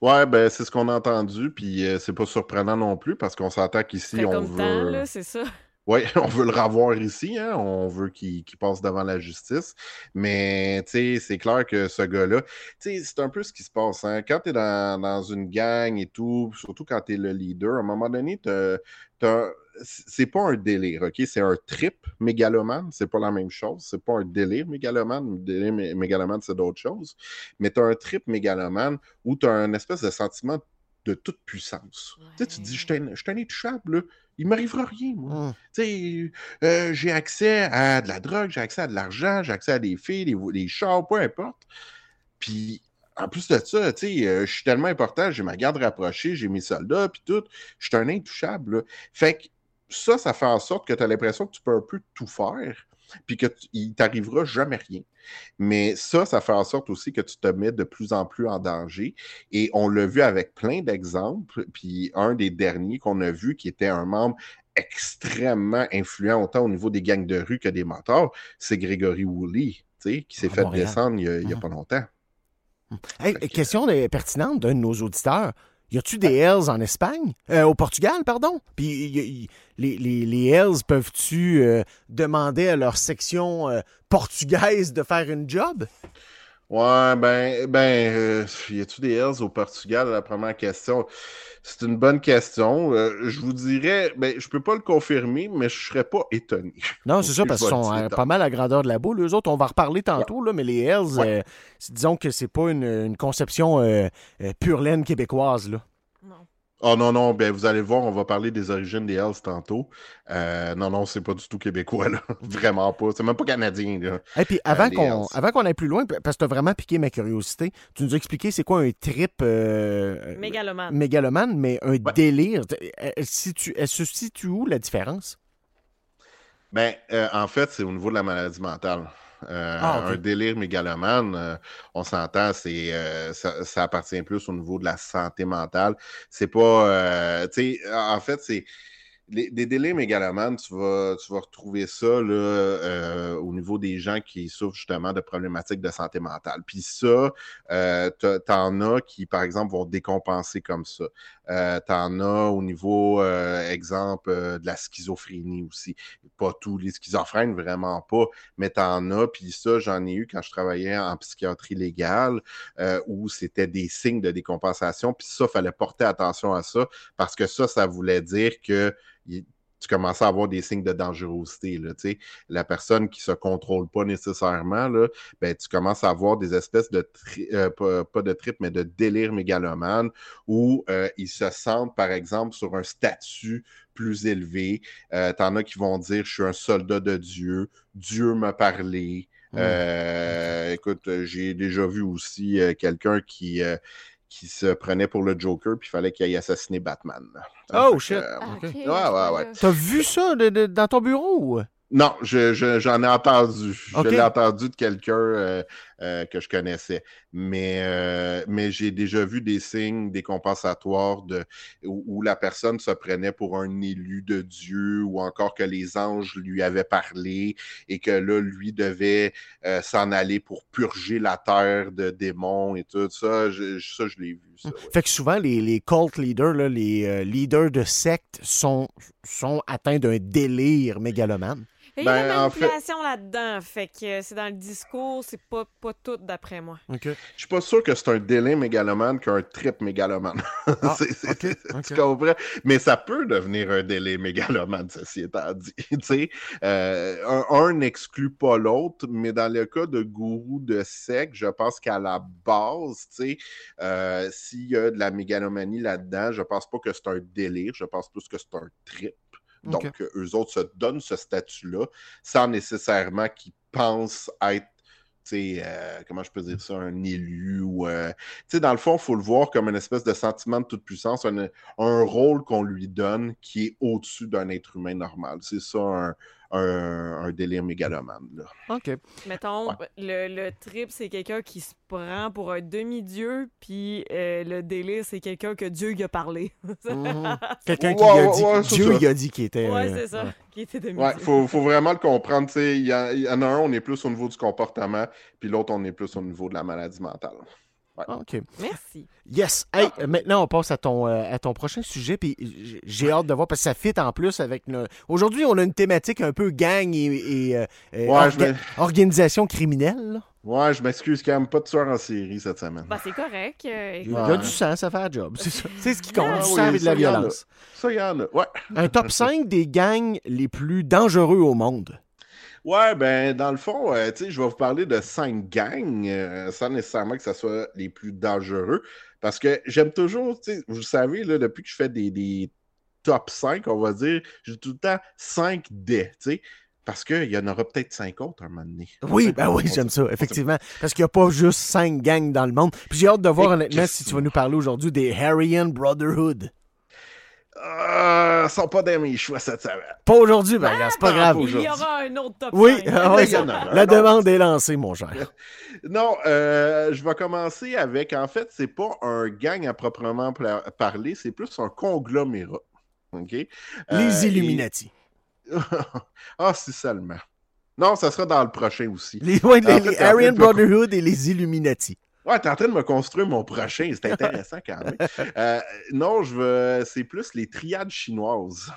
Speaker 9: Ouais, ben c'est ce qu'on a entendu, puis euh, c'est pas surprenant non plus parce qu'on s'entend qu'ici on
Speaker 10: comme
Speaker 9: veut.
Speaker 10: temps, là, c'est ça.
Speaker 9: Oui, on veut le revoir ici, hein? on veut qu'il passe devant la justice. Mais tu sais, c'est clair que ce gars-là, tu sais, c'est un peu ce qui se passe. Hein? Quand tu es dans, dans une gang et tout, surtout quand tu es le leader, à un moment donné, t'as- t'as- c'est pas un délire, OK? C'est un trip mégalomane, c'est pas la même chose. C'est pas un délire mégalomane. Un délire mé- mégalomane, c'est d'autres choses. Mais tu as un trip mégalomane où tu as un espèce de sentiment de toute puissance. Tu sais, tu te dis, je suis un, je suis un intouchable, là. il m'arrivera rien, moi.
Speaker 8: Hum.
Speaker 9: Tu sais, euh, j'ai accès à de la drogue, j'ai accès à de l'argent, j'ai accès à des filles, des, des chars, peu importe. Puis, en plus de ça, tu sais, euh, je suis tellement important, j'ai ma garde rapprochée, j'ai mes soldats, puis tout. Je suis un intouchable. là. Fait que ça, ça fait en sorte que tu as l'impression que tu peux un peu tout faire, puis qu'il t'arrivera jamais rien. Mais ça, ça fait en sorte aussi que tu te mets de plus en plus en danger. Et on l'a vu avec plein d'exemples. Puis un des derniers qu'on a vu, qui était un membre extrêmement influent, autant au niveau des gangs de rue que des motards, c'est Grégory Woolley, qui s'est
Speaker 8: À
Speaker 9: fait
Speaker 8: Montréal.
Speaker 9: descendre il y a, il y a
Speaker 8: Mhm.
Speaker 9: pas longtemps.
Speaker 8: Hey,
Speaker 9: Fait que-
Speaker 8: question pertinente d'un de nos auditeurs. Y a-tu des Hells en Espagne? Euh, au Portugal, pardon? Puis y- y- les, les, les Hells peuvent-tu euh, demander à leur section euh, portugaise de faire une job?
Speaker 9: Ouais, ben, ben, euh, y a-tu des Hells au Portugal? La première question. C'est une bonne question. Euh, je vous dirais, ben, je peux pas le confirmer, mais je serais pas étonné.
Speaker 8: Non, c'est ça, parce qu'ils sont euh, pas mal à la grandeur de la boule. Eux autres, on va en reparler tantôt, là, mais les Hells,
Speaker 9: Ouais.
Speaker 8: euh, disons que c'est pas une, une conception euh, euh, pure laine québécoise. Là.
Speaker 10: Non.
Speaker 9: Oh non, non, ben vous allez voir, on va parler des origines des Hells tantôt. Euh, non, non, c'est pas du tout québécois, là. Vraiment pas. C'est même pas canadien, là.
Speaker 8: Et puis avant
Speaker 9: les
Speaker 8: qu'on
Speaker 9: Hells.
Speaker 8: avant qu'on aille plus loin, parce que tu as vraiment piqué ma curiosité, tu nous as expliqué c'est quoi un trip euh,
Speaker 10: Mégalomane.
Speaker 8: mégalomane, mais un
Speaker 9: Ouais.
Speaker 8: délire. Elle, elle situe- elle se situe où la différence?
Speaker 9: Ben, euh, en fait, c'est au niveau de la maladie mentale. Euh,
Speaker 8: Ah.
Speaker 9: Un délire mégalomane, euh, on s'entend, c'est euh, ça, ça appartient plus au niveau de la santé mentale. C'est pas, euh, tu sais, en fait, c'est les, des délires mégalomanes, tu vas, tu vas retrouver ça là, euh, au niveau des gens qui souffrent justement de problématiques de santé mentale. Puis ça, euh, t'en as qui, par exemple, vont décompenser comme ça. Euh, t'en as au niveau, euh, exemple, euh, de la schizophrénie aussi. Pas tous les schizophrènes, vraiment pas, mais t'en as. Puis ça, j'en ai eu quand je travaillais en psychiatrie légale, euh, où c'était des signes de décompensation. Puis ça, fallait porter attention à ça, parce que ça, ça voulait dire que il- tu commençais à avoir des signes de dangerosité. Là, la personne qui se contrôle pas nécessairement, là, ben, tu commences à avoir des espèces de, euh, pas, pas de trip, mais de délire mégalomane où euh, ils se sentent, par exemple, sur un statut plus élevé. Euh, T'en as qui vont dire, je suis un soldat de Dieu, Dieu m'a parlé.
Speaker 8: Mm.
Speaker 9: Euh, écoute, j'ai déjà vu aussi quelqu'un qui, qui se prenait pour le Joker, puis il fallait qu'il aille assassiner Batman.
Speaker 8: Oh,
Speaker 9: Fait que,
Speaker 8: shit.
Speaker 9: euh, Ouais, ouais, ouais.
Speaker 8: T'as vu ça de- de- dans ton bureau?
Speaker 9: Non, je, je- j'en ai entendu.
Speaker 8: Ok.
Speaker 9: Je l'ai entendu de quelqu'un euh, euh, que je connaissais. Mais, euh, mais j'ai déjà vu des signes, des compensatoires de, où, la personne se prenait pour un élu de Dieu ou encore que les anges lui avaient parlé et que là, lui devait euh, s'en aller pour purger la terre de démons et tout ça. Je, ça, je l'ai vu.
Speaker 8: Fait que souvent, les, les cult leaders, les leaders de sectes sont, sont atteints d'un délire mégalomane.
Speaker 10: Il y a
Speaker 9: Ben,
Speaker 10: de la
Speaker 9: en fait-
Speaker 10: manipulation là-dedans. Fait que c'est dans le discours, c'est pas, pas tout d'après moi.
Speaker 8: OK.
Speaker 9: Je suis pas sûr que c'est un délai mégalomane qu'un trip mégalomane.
Speaker 8: Ah.
Speaker 9: Tu comprends? Mais ça peut devenir un délai mégalomane, ceci étant dit. Tu sais, euh, un un n'exclut pas l'autre, mais dans le cas de gourou de sec, je pense qu'à la base, tu sais, euh, s'il y a de la mégalomanie là-dedans, je pense pas que c'est un délire, je pense plus que c'est un trip. Donc, eux autres se donnent ce statut-là sans nécessairement qu'ils pensent être, euh, comment je peux dire ça, un élu ou. euh, dans le fond, il faut le voir comme une espèce de sentiment de toute puissance, un, un rôle qu'on lui donne qui est au-dessus d'un être humain normal. C'est ça un, un, un délire mégalomane. Là.
Speaker 8: OK.
Speaker 10: Mettons, le, le trip, c'est quelqu'un qui se prend pour un demi-dieu, puis euh, le délire, c'est quelqu'un que Dieu lui a parlé.
Speaker 8: Mhm. Quelqu'un qui
Speaker 9: Ouais,
Speaker 8: a dit.
Speaker 9: ouais,
Speaker 8: Dieu, il a dit qu'il était.
Speaker 10: ouais,
Speaker 8: euh,
Speaker 10: c'est ça,
Speaker 8: ouais.
Speaker 10: qui était demi-dieu.
Speaker 9: Ouais, il faut, faut vraiment le comprendre. tu sais, Il y, a- il y en a un, on est plus au niveau du comportement, puis l'autre, on est plus au niveau de la maladie mentale.
Speaker 8: Ah, OK.
Speaker 10: Merci.
Speaker 8: Yes. Hey, euh, maintenant, on passe à ton, euh, à ton prochain sujet. Puis j'ai hâte de voir parce que ça fit en plus avec. nos- Aujourd'hui, on a une thématique un peu gang et, et, euh,
Speaker 9: Ouais,
Speaker 8: orga- organisation criminelle. là.
Speaker 9: Ouais, je m'excuse quand même pas de tueur en série cette semaine.
Speaker 10: Ben, c'est correct. euh,
Speaker 8: Il y a du sang, ça fait un job. C'est ça. C'est ce qui compte.
Speaker 9: Ah
Speaker 8: du
Speaker 9: oui,
Speaker 8: sang et de la violence.
Speaker 9: Ça, il y en a. Ouais.
Speaker 8: Un top 5 des gangs les plus dangereux au monde.
Speaker 9: Ouais, ben, dans le fond, euh, tu sais, je vais vous parler de cinq gangs, euh, sans nécessairement que ce soit les plus dangereux, parce que j'aime toujours, tu sais, vous savez, là, depuis que je fais des, des top 5, on va dire, j'ai tout le temps 5 des, tu sais, parce qu'il y en aura peut-être 5 autres un moment donné.
Speaker 8: Oui, ben oui, j'aime ça, effectivement. Parce qu'il n'y a pas juste 5 gangs dans le monde. Puis j'ai hâte de voir, honnêtement, si tu vas nous parler aujourd'hui des Harrian Brotherhood.
Speaker 9: Ah, ils sont pas dans mes choix cette semaine.
Speaker 8: Pas aujourd'hui, ben, regarde, c'est pas
Speaker 9: Ah,
Speaker 8: grave.
Speaker 9: pas
Speaker 10: Il y aura un autre top
Speaker 8: Oui,
Speaker 10: 5.
Speaker 8: ah ouais, ça- la
Speaker 9: non.
Speaker 8: demande est lancée, mon cher.
Speaker 9: Non, euh, je vais commencer avec, en fait, c'est pas un gang à proprement parler, c'est plus un conglomérat. OK? Euh,
Speaker 8: Les
Speaker 9: et-
Speaker 8: Illuminati.
Speaker 9: ah, si seulement. Non, ça sera dans le prochain aussi.
Speaker 8: Les, ouais, les,
Speaker 9: fait,
Speaker 8: Aryan Brotherhood et les Illuminati.
Speaker 9: Ouais, t'es en train de me construire mon prochain, c'est intéressant quand même. Euh, non, je veux. C'est plus les triades chinoises.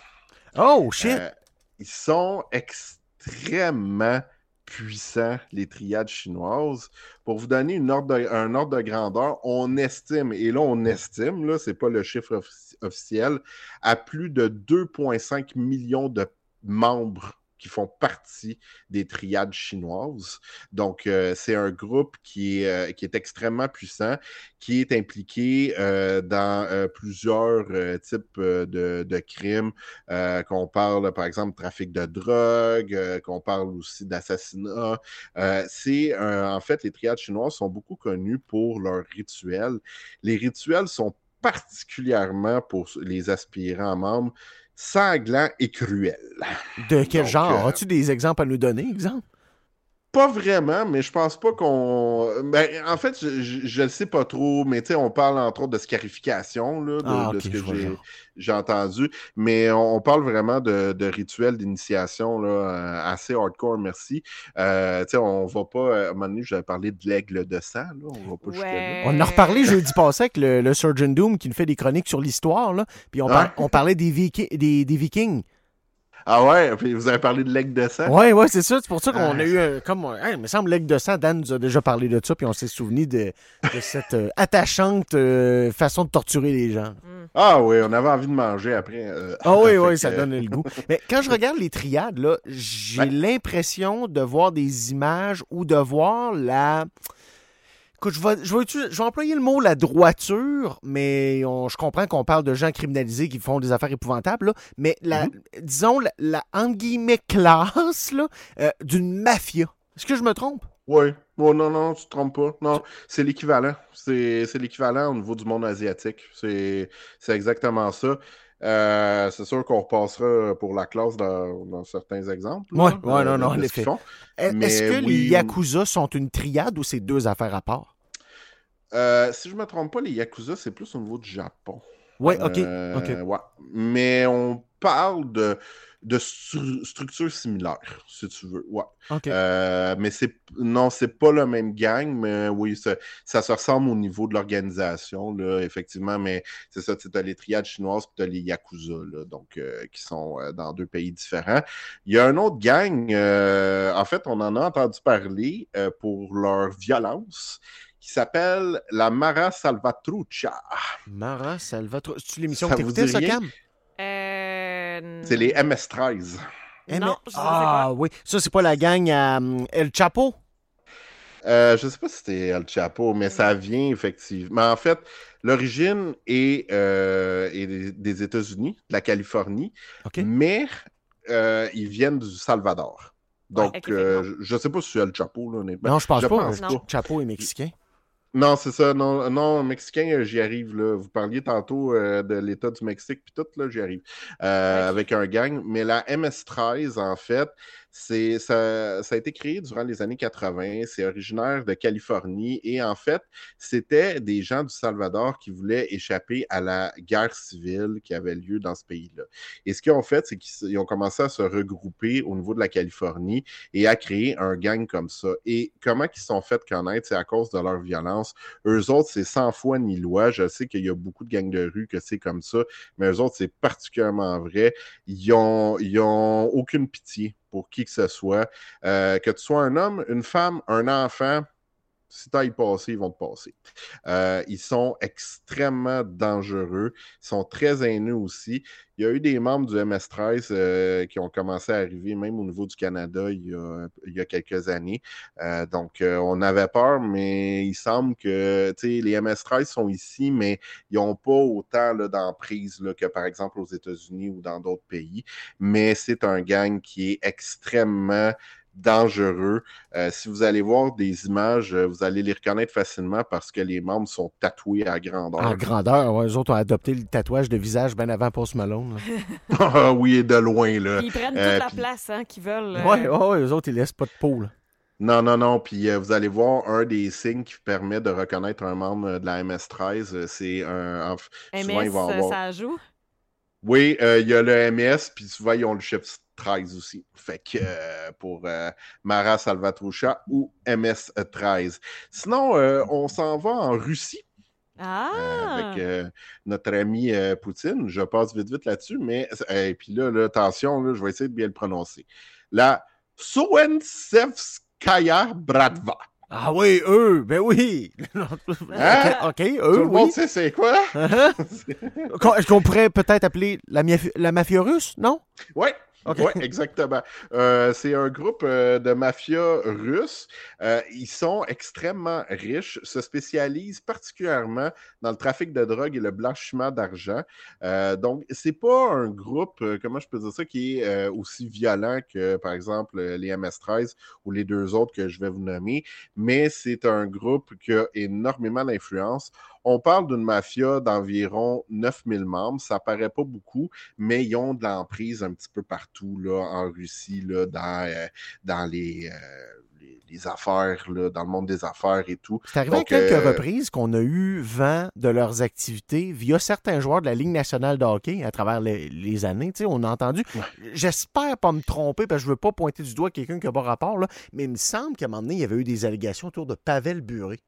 Speaker 8: Oh, shit.
Speaker 9: Euh, ils sont extrêmement puissants, les triades chinoises. Pour vous donner une ordre de- un ordre de grandeur, on estime, et là on estime, là, c'est pas le chiffre offici- officiel, à plus de 2,5 millions de membres qui font partie des triades chinoises. Donc, euh, c'est un groupe qui est, euh, qui est extrêmement puissant, qui est impliqué euh, dans plusieurs types de, crimes, qu'on parle, par exemple, trafic de drogue, qu'on parle aussi d'assassinat. C'est, en fait, les triades chinoises sont beaucoup connues pour leurs rituels. Les rituels sont particulièrement pour les aspirants membres sanglants et cruels.
Speaker 8: De quel
Speaker 9: donc,
Speaker 8: genre?
Speaker 9: euh,
Speaker 8: As-tu des exemples à nous donner, exemple?
Speaker 9: Pas vraiment, mais je pense pas qu'on. Ben, en fait, je, le sais pas trop, mais tu sais, on parle entre autres de scarification, là, de,
Speaker 8: Ah,
Speaker 9: de ce que j'ai, entendu. Mais on, on parle vraiment de, de rituels d'initiation là, euh, assez hardcore, merci. Euh, tu sais, on va pas. euh, À un moment donné, j'avais parlé de l'aigle de sang, là. On va pas jusqu'à là.
Speaker 10: Ouais.
Speaker 8: On en a reparlé jeudi passé avec le, le Surgeon Doom qui nous fait des chroniques sur l'histoire, là. Puis on, par-
Speaker 9: Ouais.
Speaker 8: on parlait des, Viki- des, des Vikings.
Speaker 9: Ah ouais, puis vous avez parlé de l'aigle de sang?
Speaker 8: Ouais, ouais, c'est ça. C'est pour ça qu'on
Speaker 9: Ah.
Speaker 8: a eu un. Comme, hey, il me semble, l'aigle de sang, Dan nous a déjà parlé de ça, puis on s'est souvenu de, de cette euh, attachante euh, façon de torturer les gens.
Speaker 9: Ah oui, on avait envie de manger après. euh,
Speaker 8: Ah oui, oui,
Speaker 9: que,
Speaker 8: ça donne le goût. Mais quand je regarde les triades, là, j'ai l'impression de voir des images ou de voir la. Écoute, je vais, je vais, utiliser- je vais employer le mot la droiture, mais on- je comprends qu'on parle de gens criminalisés qui font des affaires épouvantables, là, mais la, disons la, la entre guillemets classe euh, d'une mafia. Est-ce que je me trompe?
Speaker 9: Oui. Oh, non, non, tu te trompes pas. Non, c'est l'équivalent. C'est l'équivalent au niveau du monde asiatique. C'est exactement ça. Euh, c'est sûr qu'on repassera pour la classe dans, dans certains exemples. là,
Speaker 8: Ouais, non, non, en effet.
Speaker 9: Mais
Speaker 8: Est-ce que les
Speaker 9: oui,
Speaker 8: Yakuza sont une triade ou c'est deux affaires à part?
Speaker 9: Euh, si je me trompe pas, les Yakuza, c'est plus au niveau du Japon.
Speaker 8: Oui, OK.
Speaker 9: Euh,
Speaker 8: OK.
Speaker 9: ouais. Mais on parle de, de stru- structures similaires, si tu veux. Ouais.
Speaker 8: OK.
Speaker 9: Euh, mais c'est non, c'est pas le même gang, mais oui, ça, ça se ressemble au niveau de l'organisation, effectivement. Mais c'est ça, tu as les triades chinoises puis tu as les Yakuza, là, donc, euh, qui sont euh, dans deux pays différents. Il y a un autre gang, en fait, on en a entendu parler pour leur violence, qui s'appelle la Mara Salvatrucha.
Speaker 8: Mara Salvatore. C'est-tu l'émission que
Speaker 9: vous
Speaker 8: t'écoutais,
Speaker 9: dit
Speaker 8: ça? Cam?
Speaker 10: Euh,
Speaker 9: C'est les MS-13.
Speaker 8: Eh,
Speaker 10: Non,
Speaker 8: mais-
Speaker 10: je sais pas
Speaker 8: Ah oui, ça, c'est pas la gang hum, El Chapo?
Speaker 9: Euh, je sais pas si c'était El Chapo, mais ça vient effectivement. En fait, l'origine est, euh, est des- États-Unis, de la Californie, mais euh, ils viennent du Salvador. Donc,
Speaker 10: Ouais,
Speaker 9: euh, je, je sais pas si c'est El Chapo, là, honnêtement.
Speaker 8: non, je pense
Speaker 9: je
Speaker 8: pas.
Speaker 9: pense
Speaker 8: Le
Speaker 10: pas.
Speaker 8: Chapo est mexicain.
Speaker 9: Non, c'est ça. Non, non mexicain, euh, j'y arrive. Là. Vous parliez tantôt euh, de l'État du Mexique, puis tout, là, j'y arrive. Euh. Avec un gang. Mais la MS-13, en fait, C'est, ça, ça a été créé durant les années 80. C'est originaire de Californie et en fait, c'était des gens du Salvador qui voulaient échapper à la guerre civile qui avait lieu dans ce pays-là. Et ce qu'ils ont fait, c'est qu'ils ont commencé à se regrouper au niveau de la Californie et à créer un gang comme ça. Et comment ils sont fait connaître, c'est à cause de leur violence. Eux autres, c'est sans foi ni loi. Je sais qu'il y a beaucoup de gangs de rue que c'est comme ça, mais eux autres, c'est particulièrement vrai. Ils ont, ils ont aucune pitié pour qui que ce soit. Euh, que tu sois un homme, une femme, un enfant, si tu as y passer, ils vont te passer. Euh, ils sont extrêmement dangereux. Ils sont très haineux aussi. Il y a eu des membres du MS-13 euh, qui ont commencé à arriver, même au niveau du Canada, il y a, quelques années. Euh, donc, on avait peur, mais il semble que les MS-13 sont ici, mais ils n'ont pas autant d'emprise que, par exemple, aux États-Unis ou dans d'autres pays. Mais c'est un gang qui est extrêmement dangereux. Euh, si vous allez voir des images, euh, vous allez les reconnaître facilement parce que les membres sont tatoués à grandeur.
Speaker 8: À grandeur, ouais, eux autres ont adopté le tatouage de visage bien avant Post Malone.
Speaker 9: Ah oui, et de loin. Là.
Speaker 10: Ils prennent toute
Speaker 9: Euh,
Speaker 10: la
Speaker 9: puis-
Speaker 10: place hein, qu'ils veulent.
Speaker 8: Oui, ouais, ouais, eux autres, ils laissent pas de peau. Là.
Speaker 9: Non, non, non. Puis euh, vous allez voir un des signes qui permet de reconnaître un membre de la MS-13. euh, C'est un. en- souvent,
Speaker 10: MS,
Speaker 9: ils vont avoir.
Speaker 10: ça joue?
Speaker 9: Oui, euh, il y a le MS, puis souvent, ils ont le chiffre 13 aussi. Fait que euh, pour euh, Mara Salvatrucha ou MS-13. Sinon, euh, on s'en va en Russie.
Speaker 10: Ah!
Speaker 9: euh, avec euh, notre ami euh, Poutine. Je passe vite, vite là-dessus, mais et puis là, là, attention, là, je vais essayer de bien le prononcer. La Souensevskaya Bratva.
Speaker 8: Ah oui, eux, ben oui.
Speaker 9: Hein?
Speaker 8: OK,
Speaker 9: Tout
Speaker 8: eux,
Speaker 9: le monde
Speaker 8: oui.
Speaker 9: sait c'est quoi?
Speaker 8: Uh-huh. Qu'on- Est-ce qu'on pourrait peut-être appeler la, mafia- la mafia russe, non?
Speaker 9: Oui, Ouais, exactement. Euh, c'est un groupe euh, de mafia russe. Euh, ils sont extrêmement riches, se spécialisent particulièrement dans le trafic de drogue et le blanchiment d'argent. Donc, c'est pas un groupe, comment je peux dire ça, qui est aussi violent que, par exemple, les MS-13 ou les deux autres que je vais vous nommer, mais c'est un groupe qui a énormément d'influence. On parle d'une mafia d'environ 9000 membres. Ça paraît pas beaucoup, mais ils ont de l'emprise un petit peu partout là, en Russie, là, dans, euh, dans les, euh, les, les affaires, là, dans le monde des affaires et tout.
Speaker 8: C'est arrivé à quelques
Speaker 9: euh,
Speaker 8: reprises qu'on a eu vent de leurs activités via certains joueurs de la Ligue nationale de hockey à travers les, les années. Tu sais, on a entendu. J'espère pas me tromper parce que je veux pas pointer du doigt quelqu'un qui n'a pas rapport, là, mais il me semble qu'à un moment donné, il y avait eu des allégations autour de Pavel Buré.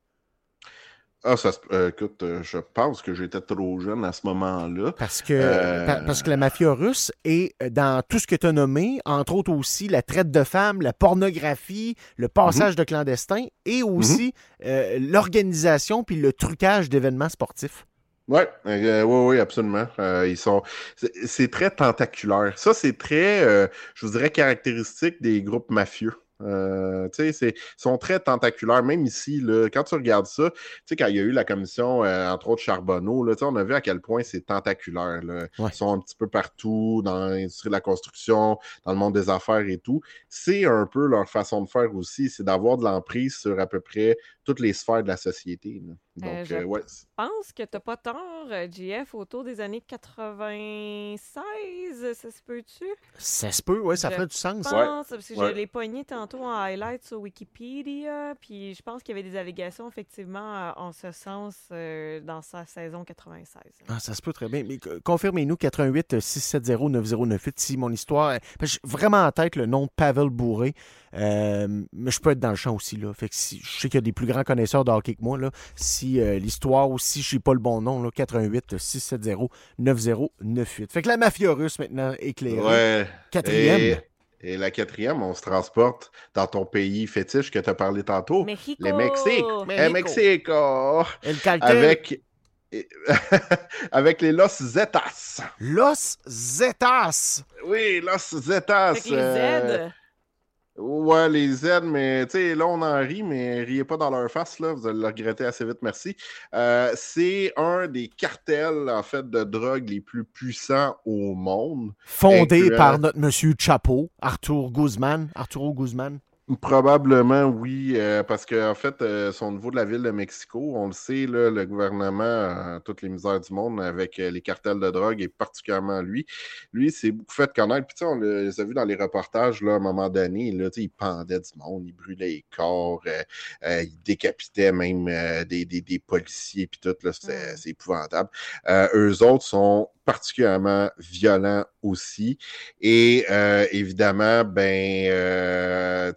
Speaker 9: Ah, ça, se- euh, écoute, euh, je pense que j'étais trop jeune à ce moment-là.
Speaker 8: Parce que,
Speaker 9: Euh,
Speaker 8: pa- parce que la mafia russe est euh, dans tout ce que tu as nommé, entre autres aussi la traite de femmes, la pornographie, le passage de clandestins et aussi euh, l'organisation puis le trucage d'événements sportifs.
Speaker 9: Oui, oui, oui, absolument. Euh, ils sont, c'est c'est très tentaculaire. Ça, c'est très, euh, je vous dirais, caractéristique des groupes mafieux. Euh, tu sais, c'est- ils sont très tentaculaires. Même ici, là, quand tu regardes ça, tu sais, quand il y a eu la commission, euh, entre autres Charbonneau, là, on a vu à quel point c'est tentaculaire. là.
Speaker 8: Ouais.
Speaker 9: Ils sont un petit peu partout dans l'industrie de la construction, dans le monde des affaires et tout. C'est un peu leur façon de faire aussi, c'est d'avoir de l'emprise sur à peu près toutes les sphères de la société. là. Donc,
Speaker 10: Euh, je
Speaker 9: euh, ouais.
Speaker 10: Pense que t'as pas tort, euh, JF, autour des années 96, ça se peut-tu?
Speaker 8: Ça se peut, oui, ça
Speaker 10: Je
Speaker 8: ferait du sens.
Speaker 10: pense, parce que
Speaker 9: Ouais.
Speaker 10: je l'ai pogné tantôt en highlight sur Wikipédia, puis je pense qu'il y avait des allégations, effectivement, euh, en ce sens euh, dans sa saison 96.
Speaker 8: Ah, ça se peut très bien. Mais confirmez-nous 88 670 9098 si mon histoire. parce que J'ai vraiment en tête le nom de Pavel Bourré. euh, mais je peux être dans le champ aussi. Là. Fait que si, je sais qu'il y a des plus grands connaisseurs de hockey que moi. Là. Si euh, l'histoire aussi, je sais pas le bon nom, là, 88 670 9098. Fait que la mafia russe maintenant éclairée.
Speaker 9: Ouais.
Speaker 8: Quatrième.
Speaker 9: Et, et la quatrième, on se transporte dans ton pays fétiche que tu as parlé tantôt.
Speaker 10: Mexico!
Speaker 9: Le Mexique.
Speaker 8: Mexico.
Speaker 9: Le Mexico. Avec, avec les Los Zetas.
Speaker 8: Los Zetas.
Speaker 9: Oui, Los Zetas.
Speaker 10: Avec les
Speaker 9: euh,
Speaker 10: Z.
Speaker 9: Ouais, les Z, mais tu sais, là, on en rit, mais riez pas dans leur face, là. Vous allez le regretter assez vite, merci. Euh, c'est un des cartels, en fait, de drogue les plus puissants au monde.
Speaker 8: Fondé
Speaker 9: Incluant-
Speaker 8: par notre monsieur Chapeau, Arthur Guzman. Arturo Guzman.
Speaker 9: Probablement, oui, euh, parce qu'en en fait, euh, son niveau de la ville de Mexico, on le sait, là, le gouvernement toutes les misères du monde avec euh, les cartels de drogue et particulièrement lui. Lui, c'est beaucoup fait connaître. Puis, tu sais, on le- les a vus dans les reportages, là, à un moment donné, là, il pendait du monde, il brûlait les corps, euh, il décapitait même des, des- des policiers, puis tout, là, c'est épouvantable. Eux autres sont particulièrement violents aussi. Et euh, évidemment, ben, euh,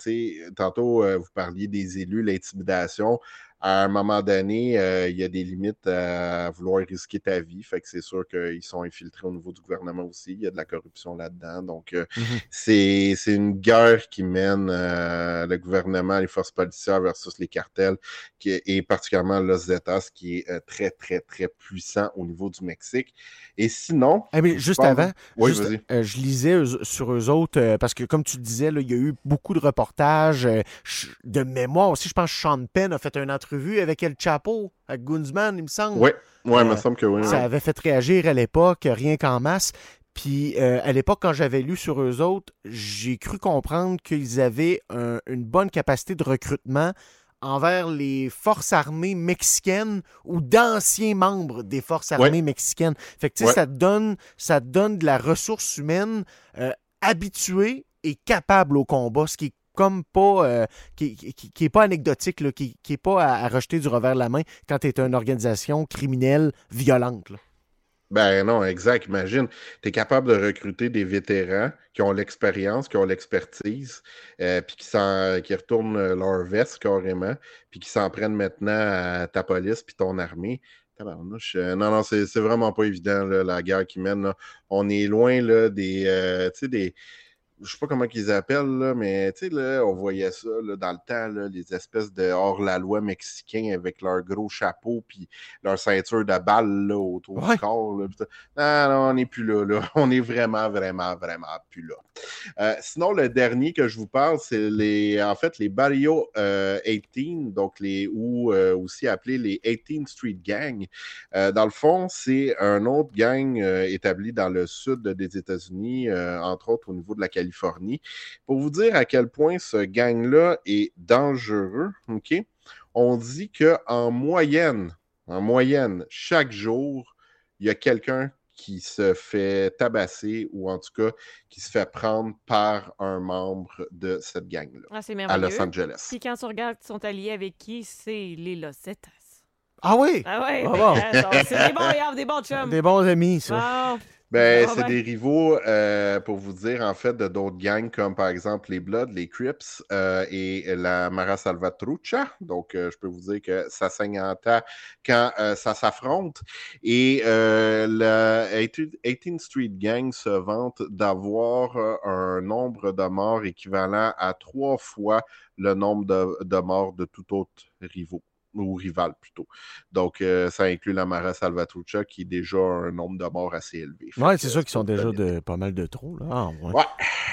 Speaker 9: tantôt, euh, vous parliez des élus, l'intimidation. À un moment donné, euh, il y a des limites à vouloir risquer ta vie. Fait que c'est sûr qu'ils sont infiltrés au niveau du gouvernement aussi. Il y a de la corruption là-dedans. Donc, euh, c'est c'est une guerre qui mène euh, le gouvernement, les forces policières versus les cartels, qui, et particulièrement Los Zetas, qui est très, très, très puissant au niveau du Mexique. Et sinon.
Speaker 8: Eh, mais juste
Speaker 9: pense-
Speaker 8: avant,
Speaker 9: Oui,
Speaker 8: juste,
Speaker 9: vas-y.
Speaker 8: je lisais sur eux autres, parce que comme tu le disais, là, il y a eu beaucoup de reportages de mémoire aussi. Je pense que Sean Penn a fait une entrevue avec El Chapo, avec Gunzman, il me semble.
Speaker 9: Oui, ouais, il me
Speaker 8: Euh,
Speaker 9: semble que oui.
Speaker 8: Ça avait fait réagir à l'époque, rien qu'en masse. Puis euh, à l'époque, quand j'avais lu sur eux autres, j'ai cru comprendre qu'ils avaient un- une bonne capacité de recrutement envers les forces armées mexicaines ou d'anciens membres des forces
Speaker 9: Ouais.
Speaker 8: armées mexicaines. Fait que
Speaker 9: Ouais.
Speaker 8: ça te donne, ça te donne de la ressource humaine euh, habituée et capable au combat, ce qui est comme pas euh, qui, qui- qui est pas anecdotique, là, qui, qui est pas à, rejeter du revers de la main quand tu es une organisation criminelle violente.
Speaker 9: Ben non, exact. Imagine, tu es capable de recruter des vétérans qui ont l'expérience, qui ont l'expertise, euh, puis qui, qui retournent euh, leur veste carrément, puis qui s'en prennent maintenant à ta police puis ton armée. Tabarnouche, non, non, c'est vraiment pas évident, la guerre qui mène. On est loin là, des, des, je sais pas comment qu'ils appellent, là, mais tu sais, là, on voyait ça là, dans le temps, là, les espèces de hors-la-loi mexicains avec leur gros chapeau puis leur ceinture de balles là, autour
Speaker 8: Ouais.
Speaker 9: du corps. Là, non, non, on n'est plus là, là. On est vraiment, vraiment, vraiment plus là. Euh, sinon, le dernier que je vous parle, c'est les, en fait, les Barrio euh, 18, donc les, ou euh, aussi appelés les 18th Street Gang. Euh, dans le fond, c'est un autre gang euh, établi dans le sud des États-Unis, euh, entre autres au niveau de la Californie. Pour vous dire à quel point ce gang-là est dangereux, OK? On dit qu'en moyenne, en moyenne, chaque jour, il y a quelqu'un qui se fait tabasser ou en tout cas qui se fait prendre par un membre de cette gang-là
Speaker 10: Ah, c'est
Speaker 9: à. Los Angeles.
Speaker 10: Puis quand tu regardes qu'ils sont alliés avec qui, c'est les Los Zetas.
Speaker 8: Ah oui?
Speaker 10: Ah ouais,
Speaker 8: Ah bon.
Speaker 10: euh, c'est des bons, ils ont des bons chums.
Speaker 8: Des bons amis, ça.
Speaker 10: Bon.
Speaker 9: Ben,
Speaker 10: Ah
Speaker 9: c'est
Speaker 10: ben.
Speaker 9: des rivaux, euh, pour vous dire, en fait, de d'autres gangs comme par exemple les Bloods, les Crips euh, et la Mara Salvatrucha. Donc, euh, je peux vous dire que ça saigne en tas quand euh, ça s'affronte. Et euh, la 18th Street Gang se vante d'avoir euh, un nombre de morts équivalent à trois fois le nombre de, de morts de tout autre rivaux ou rival plutôt. Donc, euh, ça inclut la Mara Salvatrucha qui est déjà un nombre de morts assez élevé.
Speaker 8: Ouais,
Speaker 9: que,
Speaker 8: c'est sûr
Speaker 9: euh,
Speaker 8: qu'ils sont déjà de pas mal de trop. Là. Ah, ouais.
Speaker 9: Ouais.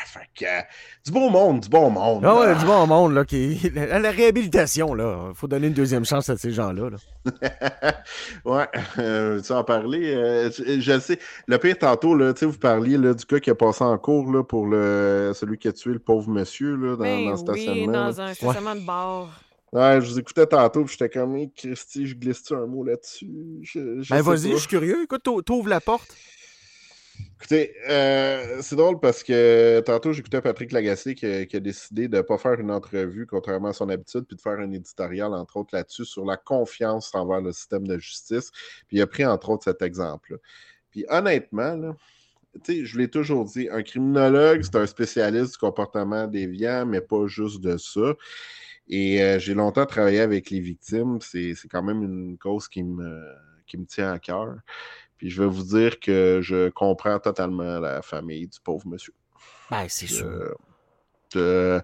Speaker 9: Fait que, euh, du bon monde, du bon monde.
Speaker 8: Ah ouais, du bon monde, là, qui... la, la réhabilitation, là. faut donner une deuxième chance à ces gens-là. là.
Speaker 9: ouais, euh, tu en parler. euh, je, je le sais. Le pire tantôt, là, tu sais, vous parliez là, du gars qui a passé en cours là, pour le, celui qui a tué le pauvre monsieur là, dans,
Speaker 10: Ben
Speaker 9: dans le
Speaker 10: oui,
Speaker 9: stationnement.
Speaker 10: dans un stationnement de bar.
Speaker 9: Ouais, je vous écoutais tantôt, puis j'étais comme, Christy, je glisse-tu un mot là-dessus? Je, je
Speaker 8: Ben vas-y, je suis curieux. Écoute, t'ou- t'ouvres la porte.
Speaker 9: Écoutez, euh, c'est drôle parce que tantôt, j'écoutais Patrick Lagacé qui, a- qui a décidé de ne pas faire une entrevue, contrairement à son habitude, puis de faire un éditorial, entre autres, là-dessus, sur la confiance envers le système de justice. Puis il a pris, entre autres, cet exemple-là. Puis honnêtement, là, tu sais, je l'ai toujours dit, un criminologue, c'est un spécialiste du comportement déviant, mais pas juste de ça. Et euh, j'ai longtemps travaillé avec les victimes. C'est quand même une cause qui me, qui me tient à cœur. Puis je vais vous dire que je comprends totalement la famille du pauvre monsieur.
Speaker 8: Ben, c'est sûr.
Speaker 9: Euh,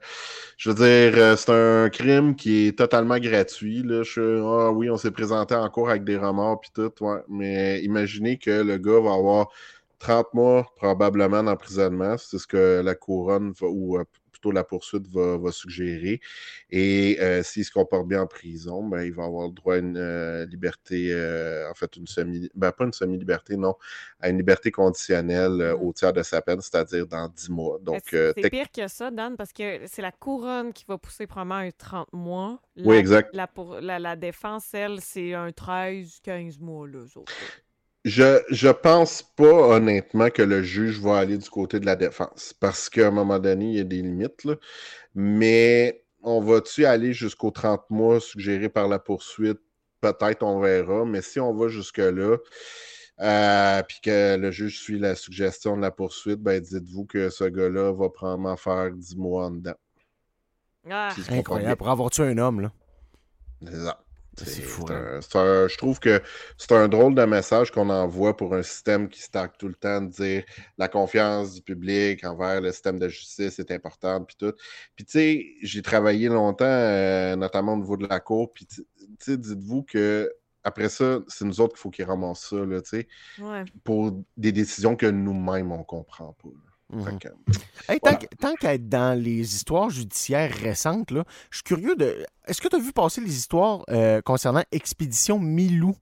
Speaker 9: je veux dire, euh, c'est un crime qui est totalement gratuit. Là. Je, ah oui, on s'est présenté en cours avec des remords puis tout, ouais. mais imaginez que le gars va avoir 30 mois probablement d'emprisonnement. C'est ce que la couronne va, ou plutôt la poursuite va, va suggérer. Et euh, s'il se comporte bien en prison, ben, il va avoir le droit à une euh, liberté, euh, en fait, une semi, ben, pas une semi-liberté, non, à une liberté conditionnelle euh, au tiers de sa peine, c'est-à-dire dans 10 mois. Donc,
Speaker 10: c'est pire que ça, Dan, parce que c'est la couronne qui va pousser probablement un 30 mois.
Speaker 9: Oui, exact.
Speaker 10: La, pour- la, la défense, elle, c'est un 13-15 mois, là, autres.
Speaker 9: Je, je pense pas honnêtement que le juge va aller du côté de la défense parce qu'à un moment donné, il y a des limites. là. Mais on va-tu aller jusqu'aux 30 mois suggérés par la poursuite? Peut-être, on verra. Mais si on va jusque-là, euh, puis que le juge suit la suggestion de la poursuite, ben dites-vous que ce gars-là va probablement faire 10 mois en dedans.
Speaker 10: Ah,
Speaker 9: comporte
Speaker 8: Incroyable. Pour avoir tué un homme, là.
Speaker 9: C'est ça.
Speaker 8: C'est fou, hein.
Speaker 9: un- c'est un- je trouve que c'est un drôle de message qu'on envoie pour un système qui se targue tout le temps de dire la confiance du public envers le système de justice est importante, puis tout. Puis tu sais, j'ai travaillé longtemps, euh, notamment au niveau de la cour, puis tu tu sais, dites-vous que après ça, c'est nous autres qu'il faut qu'ils ramassent ça, là, tu sais,
Speaker 10: ouais.
Speaker 9: pour des décisions que nous-mêmes, on comprend pas. là.
Speaker 8: Mhm.
Speaker 9: que,
Speaker 8: Hey,
Speaker 9: Voilà.
Speaker 8: Tant, qu'à être dans les histoires judiciaires récentes, là, je suis curieux de. Est-ce que tu as vu passer les histoires euh, concernant Expédition Milou?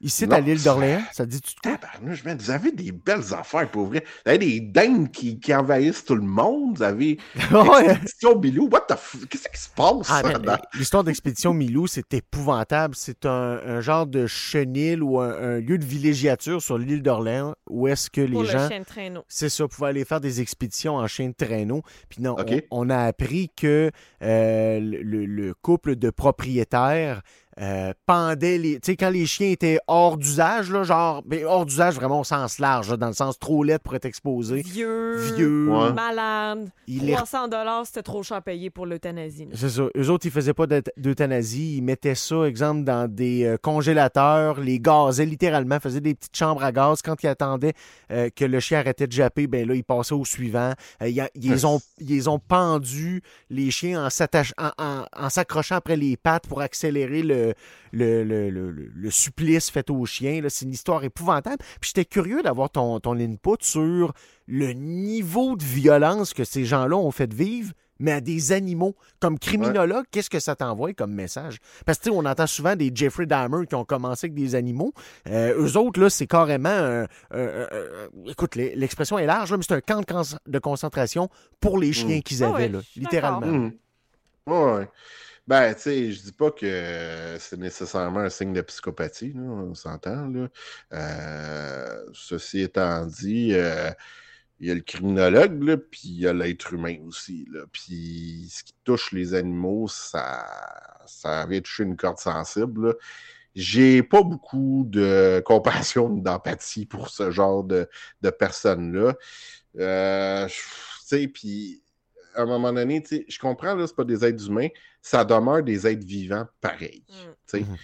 Speaker 8: Ici, à l'île d'Orléans, ça dit tout quoi?
Speaker 9: Tabarnouche, man, vous avez des belles affaires pour vrai. Vous avez des dingues qui, qui envahissent tout le monde. Vous avez. Expédition Bilou. What the f... Qu'est-ce qui se passe?
Speaker 8: Ah, ben,
Speaker 9: dans-
Speaker 8: L'histoire d'Expédition Milou, c'est épouvantable. C'est un, un genre de chenil ou un, un lieu de villégiature sur l'île d'Orléans où est-ce que
Speaker 10: Pour
Speaker 8: les
Speaker 10: le
Speaker 8: gens.
Speaker 10: chien de traîneau.
Speaker 8: C'est ça, pouvaient aller faire des expéditions en chien de traîneau. Puis non,
Speaker 9: OK.
Speaker 8: on, on a appris que euh, le couple de propriétaires euh, pendait les. Tu sais, quand les chiens étaient hors d'usage, là, genre, ben, hors d'usage vraiment au sens large, là, dans le sens trop laid pour être exposé.
Speaker 10: Vieux,
Speaker 8: Vieux.
Speaker 9: Ouais.
Speaker 10: malade.
Speaker 8: Il les
Speaker 10: 300 dollars, c'était trop cher payé pour l'euthanasie.
Speaker 8: C'est ça. Eux autres, ils faisaient pas d'euth- d'euthanasie. Ils mettaient ça, exemple, dans des euh, congélateurs, les gazaient littéralement, faisaient des petites chambres à gaz. Quand ils attendaient euh, que le chien arrêtait de japper, ben là, ils passaient au suivant. Euh, ils, les ont, ils les ont pendus, les chiens, en s'attach- en, en- en s'accrochant après les pattes pour accélérer le, le, le, le- le- le supplice fait aux chiens. C'est une histoire épouvantable. Puis j'étais curieux d'avoir ton, ton input sur le niveau de violence que ces gens-là ont fait vivre mais à des animaux. Comme criminologue, qu'est-ce que ça t'envoie comme message? Parce que tu sais, on entend souvent des Jeffrey Dahmer qui ont commencé avec des animaux. Euh, eux autres, là, c'est carrément un. un- un- un- écoute, l'e- l'expression est large, là, mais c'est un camp de, concentration pour les chiens qu'ils
Speaker 10: Ah
Speaker 8: avaient,
Speaker 10: ouais,
Speaker 8: là,
Speaker 10: je suis
Speaker 8: littéralement.
Speaker 9: Ouais. Ben, tu sais, je dis pas que c'est nécessairement un signe de psychopathie, là, on s'entend, là. Euh, ceci étant dit, euh, il y a le criminologue, là, puis il y a l'être humain aussi, là. Puis ce qui touche les animaux, ça, ça vient toucher une corde sensible, là. J'ai pas beaucoup de compassion, d'empathie pour ce genre de, de personnes-là. Euh, tu sais, puis à un moment donné, tu sais, je comprends, là, c'est pas des êtres humains, ça demeure des êtres vivants pareils.
Speaker 10: Mm.
Speaker 9: tu sais.
Speaker 8: Mhm.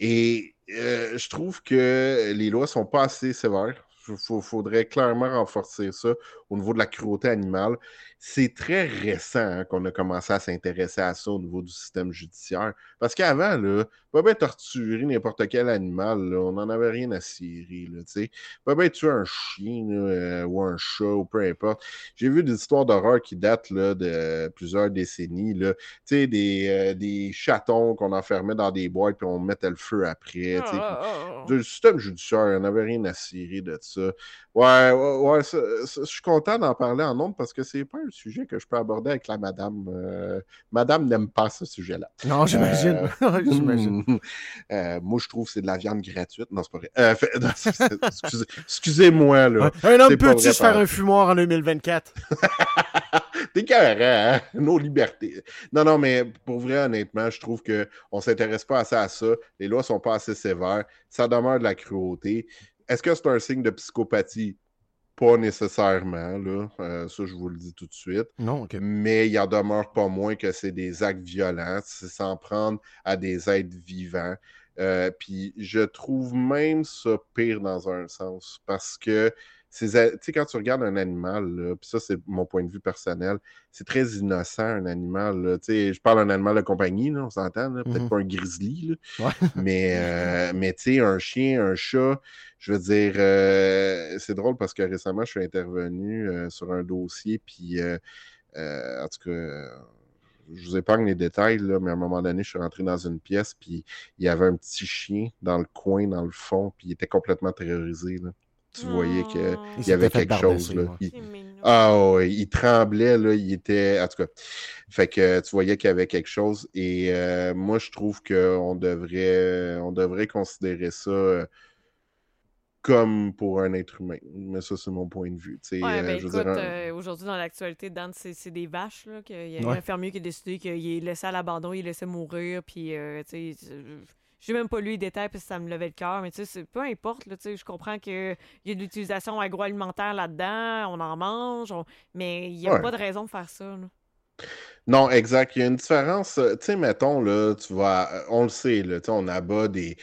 Speaker 9: Et euh, je trouve que les lois sont pas assez sévères. Il faudrait clairement renforcer ça au niveau de la cruauté animale. C'est très récent hein, qu'on a commencé à s'intéresser à ça au niveau du système judiciaire. Parce qu'avant, là, pas bien torturer n'importe quel animal, là, on n'en avait rien à cirer. Là, tu sais. pas bien tuer un chien là, euh, ou un chat ou peu importe. J'ai vu des histoires d'horreur qui datent là, de plusieurs décennies. Là. Tu sais, des, euh, des chatons qu'on enfermait dans des boîtes puis on mettait le feu après. tu sais,
Speaker 10: Ah, ah, ah,
Speaker 9: le système judiciaire, on n'avait rien à cirer de ça. Ouais, ouais, ça- je suis content d'en parler en nombre parce que c'est pas un sujet que je peux aborder avec la madame. Euh, madame n'aime pas ce sujet-là.
Speaker 8: Non, j'imagine. j'imagine.
Speaker 9: Euh, moi, je trouve que c'est de la viande gratuite. Non, c'est pas vrai. Euh, fait- non, c'est- c'est- excusez- Excusez-moi, là.
Speaker 8: Un homme peut-il se faire un fumoir en 2024?
Speaker 9: T'es carré, hein? Nos libertés. Non, non, mais pour vrai, honnêtement, je trouve qu'on ne s'intéresse pas assez à ça. Les lois sont pas assez sévères. Ça demeure de la cruauté. Est-ce que c'est un signe de psychopathie? Pas nécessairement, là. Euh, ça, je vous le dis tout de suite.
Speaker 8: Non, OK.
Speaker 9: Mais il en demeure pas moins que c'est des actes violents. C'est s'en prendre à des êtres vivants. Euh, puis je trouve même ça pire dans un sens parce que ces a- tu sais, quand tu regardes un animal, puis ça, c'est mon point de vue personnel, c'est très innocent, un animal. là. Je parle d'un animal de compagnie, là, on s'entend, peut-être
Speaker 8: Mhm.
Speaker 9: pas un grizzly, là,
Speaker 8: Ouais.
Speaker 9: mais, euh, mais tu sais, un chien, un chat, je veux dire, euh, c'est drôle parce que récemment, je suis intervenu euh, sur un dossier, puis euh, en tout cas, je vous épargne les détails, là, mais à un moment donné, je suis rentré dans une pièce, puis il y avait un petit chien dans le coin, dans le fond, puis il était complètement terrorisé. là. Tu voyais qu'il.
Speaker 8: Il
Speaker 9: y avait quelque chose. Là. Il- ah ouais, il tremblait, là, il était. En tout cas, fait que tu voyais qu'il y avait quelque chose. Et euh, moi, je trouve qu'on devrait, on devrait considérer ça euh, comme pour un être humain. Mais ça, c'est mon point de vue. tu sais,
Speaker 10: Ouais,
Speaker 9: euh,
Speaker 10: ben écoute, euh, aujourd'hui dans l'actualité, Dan, c'est c'est des vaches. Là, qu'il y a
Speaker 8: Ouais.
Speaker 10: un fermier qui a décidé qu'il est laissé à l'abandon, il est laissé mourir. Puis, euh, tu sais, euh, j'ai même pas lu les détails parce que ça me levait le cœur. Mais tu sais, peu importe. Là, tu sais, je comprends qu'il y a de l'utilisation agroalimentaire là-dedans, on en mange, on- mais il n'y a
Speaker 9: Ouais.
Speaker 10: pas de raison de faire ça. là.
Speaker 9: Non, exact. Il y a une différence. euh, Tu sais, mettons, là, tu vas. euh, On le sait, là, on abat des,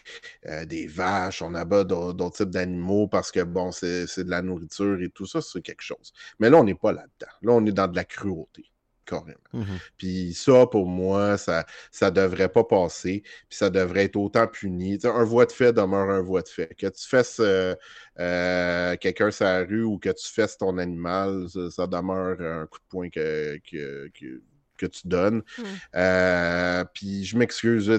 Speaker 9: euh, des vaches, on abat d'au- d'autres types d'animaux parce que, bon, c'est de la nourriture et tout ça, c'est quelque chose. Mais là, on n'est pas là-dedans. Là, on est dans de la cruauté, carrément.
Speaker 8: Mhm.
Speaker 9: Puis ça, pour moi, ça ça devrait pas passer. Puis ça devrait être autant puni. Un voie de fait demeure un voie de fait. Que tu fasses euh, euh, quelqu'un sur la rue ou que tu fasses ton animal, ça, ça demeure un coup de poing que, que, que, que tu donnes.
Speaker 10: Mm.
Speaker 9: Euh, puis je m'excuse.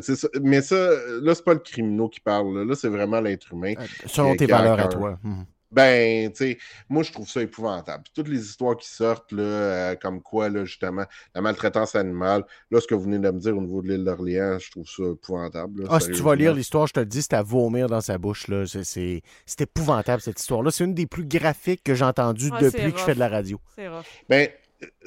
Speaker 9: Mais ça, là, c'est pas le criminel qui parle. Là, Là, c'est vraiment l'être humain.
Speaker 8: Euh, Selon tes valeurs à toi. Mhm.
Speaker 9: Ben, tu sais, moi, je trouve ça épouvantable. Puis toutes les histoires qui sortent, là, euh, comme quoi, là, justement, la maltraitance animale, là, ce que vous venez de me dire au niveau de l'île d'Orléans, je trouve ça épouvantable. là,
Speaker 8: Ah, si tu vas lire l'histoire, je te le dis, c'est à vomir dans sa bouche. là. C'est- épouvantable, cette histoire-là. C'est une des plus graphiques que j'ai entendues
Speaker 10: Ouais,
Speaker 8: depuis que je fais de la radio.
Speaker 10: C'est.
Speaker 9: Ben,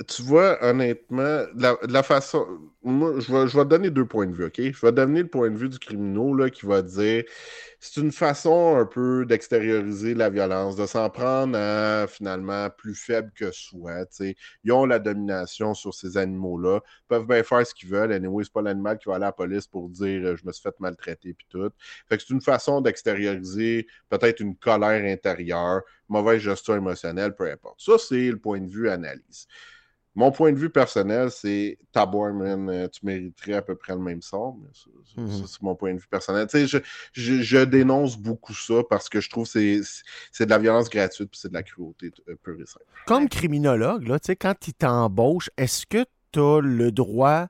Speaker 9: tu vois, honnêtement, de la, la façon. Moi, je vais, je vais te donner deux points de vue, OK? Je vais te donner le point de vue du criminel là, qui va dire c'est une façon un peu d'extérioriser la violence, de s'en prendre à finalement plus faible que soi. Ils ont la domination sur ces animaux-là, peuvent bien faire ce qu'ils veulent. Anyway, c'est pas l'animal qui va aller à la police pour dire euh, je me suis fait maltraiter puis tout. Fait que c'est une façon d'extérioriser peut-être une colère intérieure, mauvaise gestion émotionnelle, peu importe. Ça, c'est le point de vue analyse. Mon point de vue personnel, c'est Tabor, man, euh, tu mériterais à peu près le même sort.
Speaker 8: Mhm.
Speaker 9: c'est mon point de vue personnel. Tu sais, je, je, je dénonce beaucoup ça parce que je trouve que c'est- de la violence gratuite puis c'est de la cruauté euh, pure et simple.
Speaker 8: Comme criminologue, là, quand il t'embauche, est-ce que tu as le droit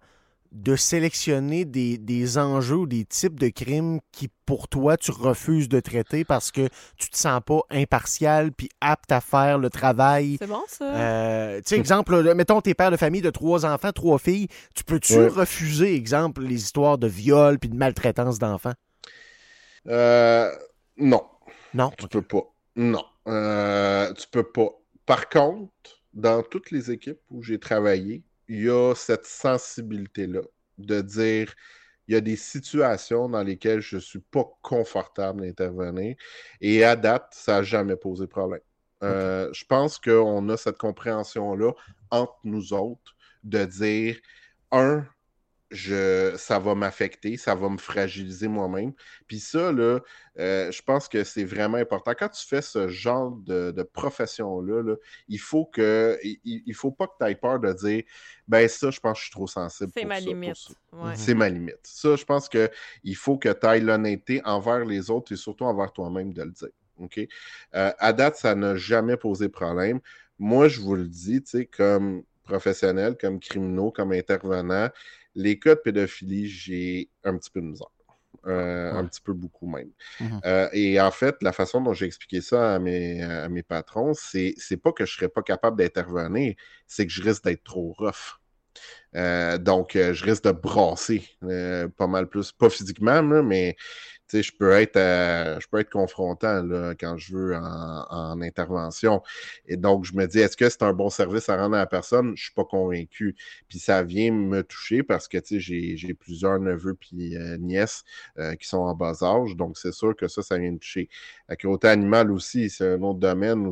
Speaker 8: de sélectionner des, des enjeux ou des types de crimes qui, pour toi, tu refuses de traiter parce que tu te sens pas impartial puis apte à faire le travail?
Speaker 10: C'est bon, ça?
Speaker 8: Euh, tu sais, exemple, mettons, t'es père de famille de trois enfants, trois filles. Tu peux-tu
Speaker 9: Ouais.
Speaker 8: refuser, exemple, les histoires de viol puis de maltraitance d'enfants?
Speaker 9: Euh, non.
Speaker 8: Non?
Speaker 9: Tu
Speaker 8: Ok.
Speaker 9: peux pas. Non. Euh, tu peux pas. Par contre, dans toutes les équipes où j'ai travaillé, il y a cette sensibilité-là de dire il y a des situations dans lesquelles je ne suis pas confortable d'intervenir. Et à date, ça n'a jamais posé problème. Euh, Je pense qu'on a cette compréhension-là entre nous autres de dire un, je, ça va m'affecter, ça va me fragiliser moi-même. Puis ça, là, euh, je pense que c'est vraiment important. Quand tu fais ce genre de, de profession-là, là, il faut que il, il faut pas que tu aies peur de dire ben ça, je pense que je suis trop sensible.
Speaker 10: C'est ma
Speaker 9: ça,
Speaker 10: limite. Ouais.
Speaker 9: C'est ma limite. Ça, je pense qu'il faut que tu ailles l'honnêteté envers les autres et surtout envers toi-même de le dire. OK? Euh, à date, ça n'a jamais posé problème. Moi, je vous le dis, tu sais, comme professionnel, comme criminaux, comme intervenant, les cas de pédophilie, j'ai un petit peu de misère. Euh, Un petit peu beaucoup même.
Speaker 8: Mhm.
Speaker 9: Euh, et en fait, la façon dont j'ai expliqué ça à mes, à mes patrons, c'est c'est pas que je serais pas capable d'intervenir, c'est que je risque d'être trop rough. Euh, donc, je risque de brasser pas mal plus, pas physiquement, mais je peux être euh, je peux être confrontant quand je veux en, en intervention. Et donc, je me dis, est-ce que c'est un bon service à rendre à la personne? Je suis pas convaincu. Puis ça vient me toucher parce que tu sais, j'ai plusieurs neveux puis euh, nièces euh, qui sont en bas âge. Donc, c'est sûr que ça, ça vient me toucher. La cruauté animale aussi, c'est un autre domaine où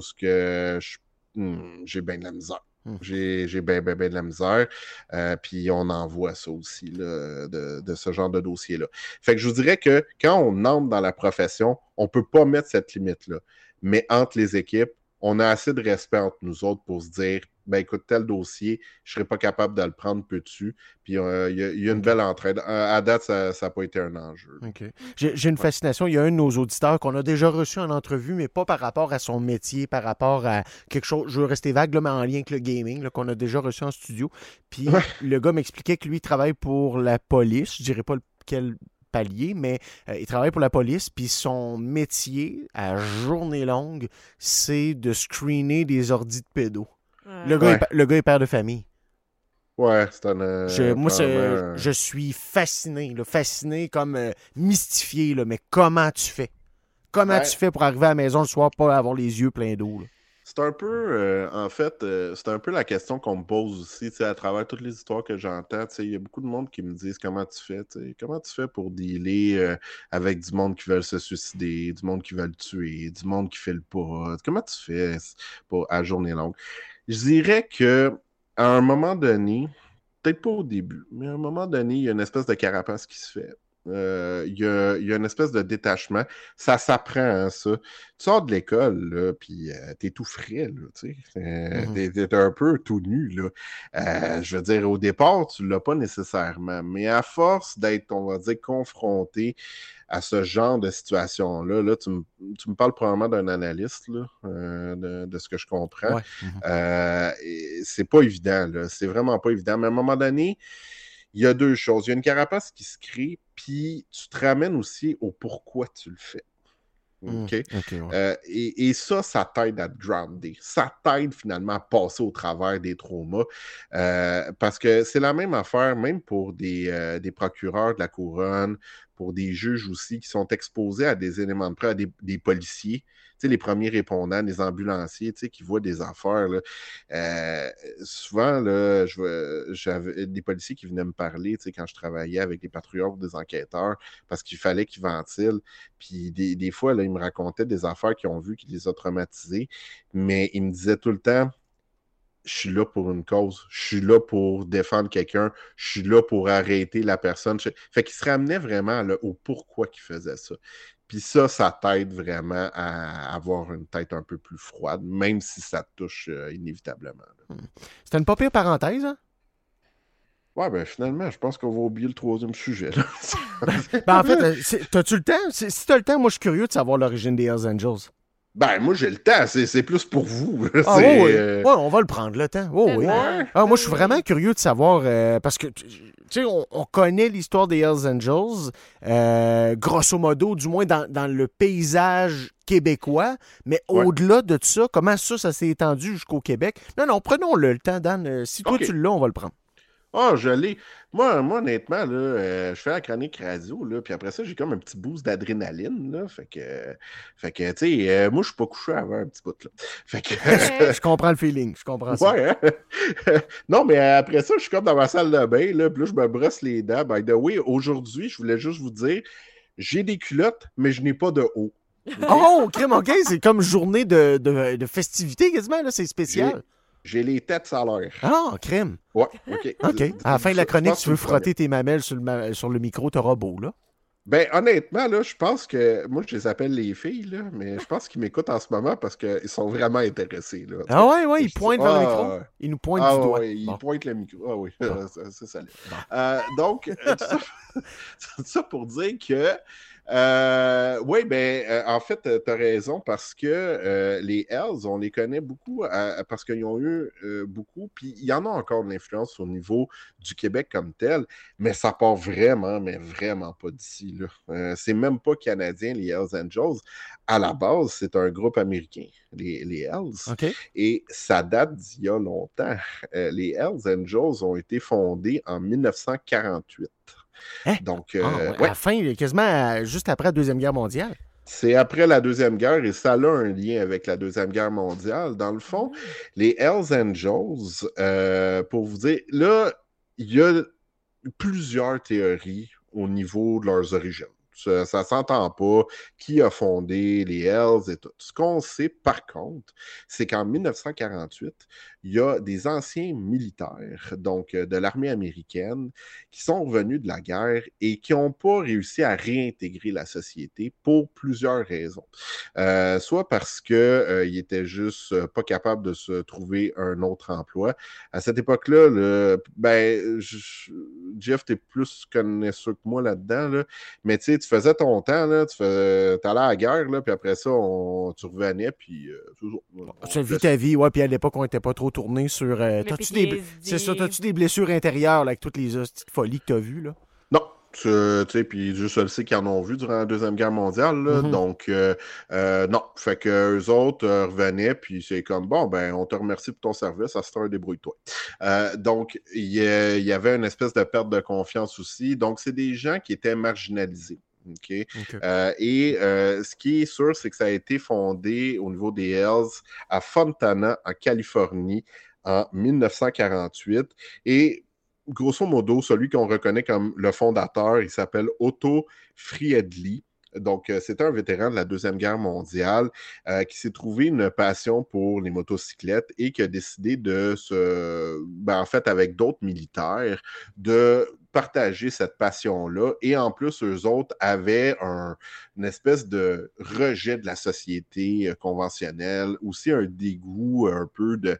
Speaker 9: hmm, j'ai bien de la misère.
Speaker 8: Hmm.
Speaker 9: J'ai bien, bien, bien de la misère. Euh, puis on en voit ça aussi, de, de ce genre de dossier-là. Fait que je vous dirais que quand on entre dans la profession, on ne peut pas mettre cette limite-là. Mais entre les équipes, on a assez de respect entre nous autres pour se dire ben écoute, tel dossier, je serais pas capable de le prendre, peux-tu? Puis euh, il y, a- il y a une belle entraide. À, à date, ça n'a pas été un enjeu.
Speaker 8: OK. J'ai une fascination. Il y a un de nos auditeurs qu'on a déjà reçu en entrevue, mais pas par rapport à son métier, par rapport à quelque chose. Je veux rester vague, là, mais en lien avec le gaming, qu'on a déjà reçu en studio. Puis le gars m'expliquait que lui, il travaille pour la police. Je dirais pas lequel palier, mais euh, il travaille pour la police. Puis son métier, à journée longue, c'est de screener des ordis de pédos. Le, gars est, le gars est père de famille.
Speaker 9: Ouais, c'est un. euh,
Speaker 8: Je, moi, je suis fasciné, là, fasciné comme euh, mystifié, là, mais comment tu fais? Comment
Speaker 9: Ouais.
Speaker 8: tu fais pour arriver à la maison le soir pas avoir les yeux pleins d'eau?
Speaker 9: C'est un peu, euh, en fait, c'est un peu la question qu'on me pose aussi, à travers toutes les histoires que j'entends. Il y a beaucoup de monde qui me disent comment tu fais, comment tu fais pour dealer avec du monde qui veulent se suicider, du monde qui veulent tuer, du monde qui fait le pas. Comment tu fais pour, à journée longue? Je dirais que à un moment donné, peut-être pas au début, mais à un moment donné, il y a une espèce de carapace qui se fait. Euh, il, y a, il y a une espèce de détachement. Ça s'apprend, hein, ça. Tu sors de l'école, puis euh, t'es tout frais, là, tu sais. Euh, t'es, t'es un peu tout nu, là. Euh, je veux dire, au départ, tu l'as pas nécessairement, mais à force d'être, on va dire, confronté à ce genre de situation-là, là, tu, me, tu me parles probablement d'un analyste, là, euh, de, de ce que je comprends.
Speaker 8: Ouais. Mhm.
Speaker 9: Euh, c'est pas évident. C'est vraiment pas évident. Mais à un moment donné, il y a deux choses. Il y a une carapace qui se crée, puis tu te ramènes aussi au pourquoi tu le fais.
Speaker 8: Mm,
Speaker 9: OK?
Speaker 8: Ouais.
Speaker 9: Euh, et, et ça, ça t'aide à te grounder. Ça t'aide finalement à passer au travers des traumas. Euh, parce que c'est la même affaire, même pour des, euh, des procureurs de la couronne, pour des juges aussi qui sont exposés à des éléments de preuve, à des, des policiers, les premiers répondants, les ambulanciers, qui voient des affaires. là. Euh, souvent, là, j'avais des policiers qui venaient me parler, quand je travaillais avec des patrouilleurs ou des enquêteurs, parce qu'il fallait qu'ils ventilent. Puis des, des fois, là, ils me racontaient des affaires qu'ils ont vues qui les a traumatisés, mais ils me disaient tout le temps je suis là pour une cause, je suis là pour défendre quelqu'un, je suis là pour arrêter la personne. Je- Fait qu'ils se ramenaient vraiment là, au pourquoi qu'ils faisaient ça. Puis ça, ça t'aide vraiment à avoir une tête un peu plus froide, même si ça te touche euh, inévitablement. là.
Speaker 8: C'était une pas pire parenthèse, hein?
Speaker 9: Ouais, ben finalement, je pense qu'on va oublier le troisième sujet. là.
Speaker 8: Ben, en fait, euh, t'as-tu le temps? Si t'as le temps, moi, je suis curieux de savoir l'origine des Hells Angels.
Speaker 9: Ben, moi, j'ai le temps, c'est c'est plus pour vous.
Speaker 8: Ah, oui, oui.
Speaker 9: euh,
Speaker 8: Ouais, on va le prendre, le temps. Oh, oui. Ah, moi, je suis vraiment curieux de savoir, euh, parce que, tu sais, on, on connaît l'histoire des Hells Angels, euh, grosso modo, du moins dans, dans le paysage québécois, mais
Speaker 9: Ouais.
Speaker 8: au-delà de ça, comment ça, ça s'est étendu jusqu'au Québec? Non, non, prenons-le, le temps, Dan. Si toi, tu l'as, on va le prendre.
Speaker 9: Ah, je l'ai. Moi, moi, honnêtement, là, euh, je fais la chronique radio, là, puis après ça, j'ai comme un petit boost d'adrénaline, là. Fait que, fait que, tu sais, euh, moi, je suis pas couché avant un petit bout, là. Fait que,
Speaker 8: je comprends le feeling, je comprends ça.
Speaker 9: ouais, hein? non, mais après ça, je suis comme dans ma salle de bain, là, puis là, je me brosse les dents. By the way, aujourd'hui, je voulais juste vous dire, j'ai des culottes, mais je n'ai pas de haut.
Speaker 8: Oh, crème, OK, c'est comme journée de, de, de festivité quasiment, là, c'est spécial.
Speaker 9: J'ai les têtes à l'air.
Speaker 8: Ah, crème.
Speaker 9: Ouais, OK.
Speaker 8: OK. À la fin de la chronique, tu veux frotter tes mamelles sur le, ma- sur le micro, t'auras beau, là.
Speaker 9: Ben, honnêtement, là, je pense que. Moi, je les appelle les filles, là, mais je pense qu'ils m'écoutent en ce moment parce qu'ils sont vraiment intéressés. Là,
Speaker 8: Ah ouais, ouais, il
Speaker 9: Je-
Speaker 8: pointe vers le
Speaker 9: Ah,
Speaker 8: micro.
Speaker 9: ouais.
Speaker 8: Il nous pointe
Speaker 9: Ah
Speaker 8: du doigt.
Speaker 9: ouais, il
Speaker 8: Bon.
Speaker 9: pointe le micro. Ah oui,
Speaker 8: Bon.
Speaker 9: c'est. Euh, donc, euh, tout, ça, tout ça pour dire que. Euh, oui, ben, euh, en fait, tu as raison parce que euh, les Hells, on les connaît beaucoup parce qu'ils ont eu beaucoup, puis il y en a encore de l'influence au niveau du Québec comme tel, mais ça part vraiment, mais vraiment pas d'ici. là. C'est même pas canadien, les Hells Angels. À la base, c'est un groupe américain, les, les Hells. Et ça date d'il y a longtemps. Les Hells Angels ont été fondés en 1948.
Speaker 8: Hein?
Speaker 9: Donc, euh,
Speaker 8: Ah, ouais, À la fin, quasiment à- juste après la Deuxième Guerre mondiale.
Speaker 9: c'est après la Deuxième Guerre et ça a un lien avec la Deuxième Guerre mondiale. Dans le fond, les Hells Angels, euh, pour vous dire, là, il y a plusieurs théories au niveau de leurs origines. Ça, ça s'entend pas. Qui a fondé les Hells et tout. Ce qu'on sait, par contre, c'est qu'en 1948, il y a des anciens militaires, donc euh, de l'armée américaine, qui sont revenus de la guerre et qui n'ont pas réussi à réintégrer la société pour plusieurs raisons. Euh, soit parce qu'ils euh, étaient juste pas capables de se trouver un autre emploi. À cette époque-là, ben, je- Jeff, tu es plus connaisseur que moi là-dedans, là. mais tu sais, faisais ton temps, là, tu faisais, allais à la guerre, là, puis après ça, on, tu revenais, puis euh, toujours-
Speaker 8: Tu vis ta vie, ouais, puis à l'époque, on n'était pas trop tourné sur. euh, t'as-tu des, c'est ça, t'as-tu des blessures intérieures là, avec toutes les hosties de folie que t'as vues, là?
Speaker 9: Non. Tu sais, puis juste je le sais qu'ils en ont vu durant la Deuxième Guerre mondiale, là.
Speaker 8: Mhm.
Speaker 9: donc euh, euh, non. Fait que eux autres euh, revenaient, puis c'est comme, bon, ben, on te remercie pour ton service, à heure, débrouille-toi. Euh, donc, il y, a- il y avait une espèce de perte de confiance aussi. Donc, c'est des gens qui étaient marginalisés. Euh, et euh, ce qui est sûr, c'est que ça a été fondé au niveau des Hells à Fontana, en Californie, en 1948. Et grosso modo, celui qu'on reconnaît comme le fondateur, il s'appelle Otto Friedli. Donc, euh, c'était un vétéran de la Deuxième Guerre mondiale euh, qui s'est trouvé une passion pour les motocyclettes et qui a décidé de se, ben, en fait, avec d'autres militaires, de partager cette passion-là. Et en plus, eux autres avaient un- une espèce de rejet de la société euh, conventionnelle, aussi un dégoût un peu de,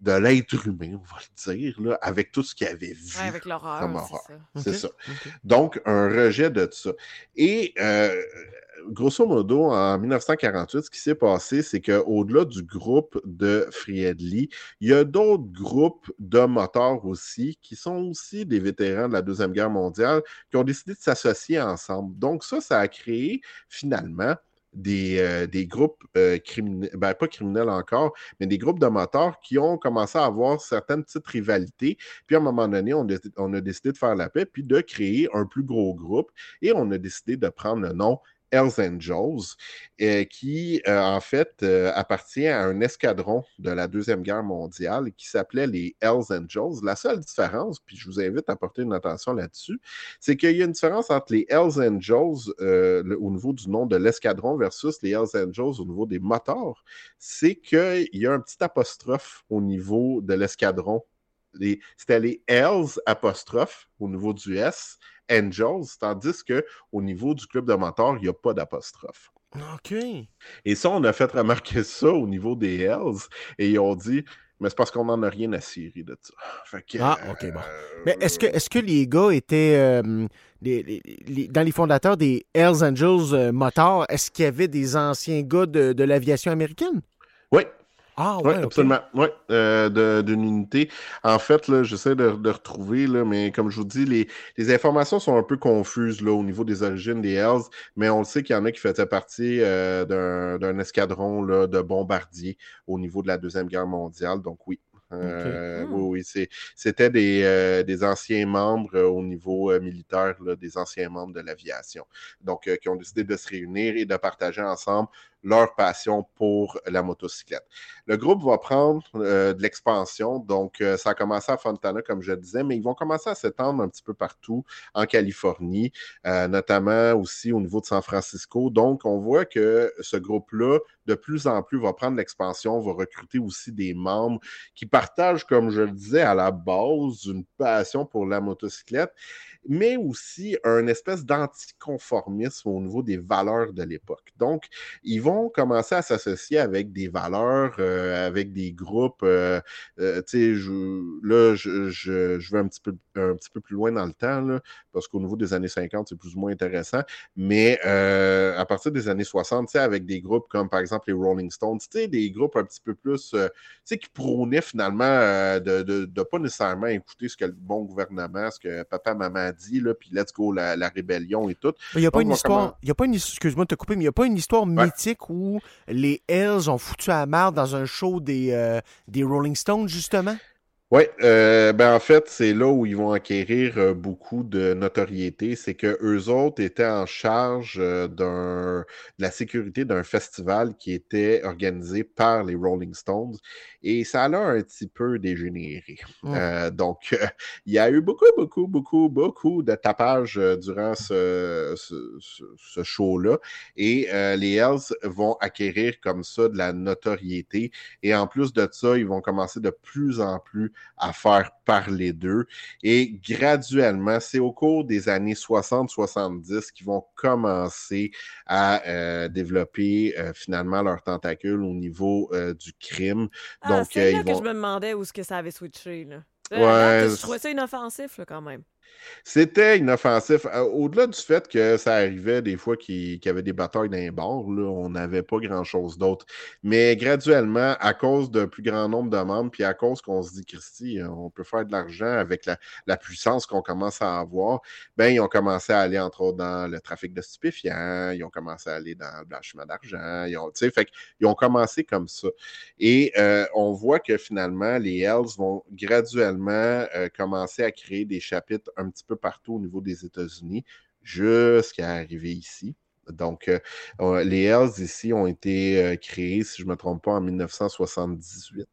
Speaker 9: de l'être humain, on va le dire, là, avec tout ce qu'ils avaient vu.
Speaker 10: Ouais, avec l'horreur,
Speaker 9: comme
Speaker 10: c'est ça.
Speaker 9: Ça. Donc, un rejet de ça. Et euh, grosso modo, en 1948, ce qui s'est passé, c'est qu'au-delà du groupe de Friedli, il y a d'autres groupes de moteurs aussi, qui sont aussi des vétérans de la Deuxième Guerre mondiale, qui ont décidé de s'associer ensemble. Donc, ça, ça a créé finalement des, euh, des groupes euh, criminels, ben, pas criminels encore, mais des groupes de moteurs qui ont commencé à avoir certaines petites rivalités. Puis à un moment donné, on a décidé de faire la paix, puis de créer un plus gros groupe. Et on a décidé de prendre le nom Hells Angels, euh, qui euh, en fait euh, appartient à un escadron de la Deuxième Guerre mondiale qui s'appelait les Hells Angels. La seule différence, puis je vous invite à porter une attention là-dessus, c'est qu'il y a une différence entre les Hells Angels au niveau du nom de l'escadron versus les Hells Angels au niveau des moteurs. C'est qu'il y a un petit apostrophe au niveau de l'escadron. Les- C'était les Hells apostrophe au niveau du S, Angels, tandis que au niveau du club de motards, il n'y a pas d'apostrophe.
Speaker 8: OK.
Speaker 9: Et ça, on a fait remarquer ça au niveau des Hells, et ils ont dit, mais c'est parce qu'on n'en a rien à cirer de ça. Fait que,
Speaker 8: Ah, OK, bon.
Speaker 9: euh,
Speaker 8: Mais est-ce que, est que les gars étaient euh, les- les- les- dans les fondateurs des Hells Angels euh, Motors? Est-ce qu'il y avait des anciens gars de, de l'aviation américaine?
Speaker 9: Oui,
Speaker 8: Ah,
Speaker 9: Oui,
Speaker 8: ouais, ok.
Speaker 9: absolument. Oui, euh, d'une unité. En fait, là, j'essaie de, de retrouver, là, mais comme je vous dis, les, les informations sont un peu confuses là, au niveau des origines des Hells, mais on le sait qu'il y en a qui faisaient partie euh, d'un d'un escadron là, de bombardiers au niveau de la Deuxième Guerre mondiale. Donc oui. Euh,
Speaker 10: Hmm.
Speaker 9: Oui, oui, c'est- c'était des, euh, des anciens membres euh, au niveau euh, militaire, là, des anciens membres de l'aviation. Donc, euh, qui ont décidé de se réunir et de partager ensemble leur passion pour la motocyclette. Le groupe va prendre euh, de l'expansion, donc euh, ça a commencé à Fontana, comme je le disais, mais ils vont commencer à s'étendre un petit peu partout en Californie, euh, notamment aussi au niveau de San Francisco. Donc, on voit que ce groupe-là, de plus en plus, va prendre l'expansion, va recruter aussi des membres qui partagent, comme je le disais, à la base, une passion pour la motocyclette, mais aussi un espèce d'anticonformisme au niveau des valeurs de l'époque. Donc, ils vont commencer à s'associer avec des valeurs, euh, avec des groupes. euh, euh, là, je, vais un petit, peu, un petit peu plus loin dans le temps, parce qu'au niveau des années 50, c'est plus ou moins intéressant. Mais à partir des années 60, tu sais, avec des groupes comme par exemple les Rolling Stones, des groupes un petit peu plus, qui prônaient finalement de ne pas nécessairement écouter ce que le bon gouvernement, ce que papa, maman dit, là, puis let's go, la, la rébellion et tout.
Speaker 8: Il n'y a pas
Speaker 9: Donc,
Speaker 8: une histoire, il a pas une, excuse-moi de te couper, mais il n'y a pas une histoire mythique où les Hells ont foutu à la marde dans un show des, euh, des Rolling Stones, justement?
Speaker 9: Oui, euh, ben en fait, c'est là où ils vont acquérir euh, beaucoup de notoriété. C'est que eux autres étaient en charge euh, de la sécurité d'un festival qui était organisé par les Rolling Stones. et ça a un petit peu dégénéré.
Speaker 8: Mm.
Speaker 9: Euh, donc, euh, il y a eu beaucoup, beaucoup, beaucoup, beaucoup de tapage durant ce, ce- show-là. Et les Hells vont acquérir comme ça de la notoriété. Et en plus de ça, ils vont commencer de plus en plus à faire parler d'eux. Et graduellement, c'est au cours des années 60-70 qu'ils vont commencer à euh, développer euh, finalement leurs tentacules au niveau euh, du crime.
Speaker 10: Ah,
Speaker 9: Donc,
Speaker 10: c'est là
Speaker 9: ils
Speaker 10: que
Speaker 9: vont...
Speaker 10: je me demandais où est-ce que ça avait switché. Là.
Speaker 9: Ouais,
Speaker 10: Là, je trouvais ça inoffensif là, quand même.
Speaker 9: C'était inoffensif. Euh, Au-delà du fait que ça arrivait des fois qu'il y avait des batailles les bars, là, on n'avait pas grand-chose d'autre. Mais graduellement, à cause d'un plus grand nombre de membres, puis à cause qu'on se dit, Christy, euh, on peut faire de l'argent avec la, puissance qu'on commence à avoir, ben, ils ont commencé à aller, entre autres, dans le trafic de stupéfiants, ils ont commencé à aller dans le blanchiment d'argent, ils ont, ont commencé comme ça. Et euh, on voit que finalement, les Hells vont graduellement commencer à créer des chapitres un petit peu partout au niveau des États-Unis jusqu'à arriver ici. Donc, euh, les Hells ici ont été euh, créés, si je ne me trompe pas, en 1978.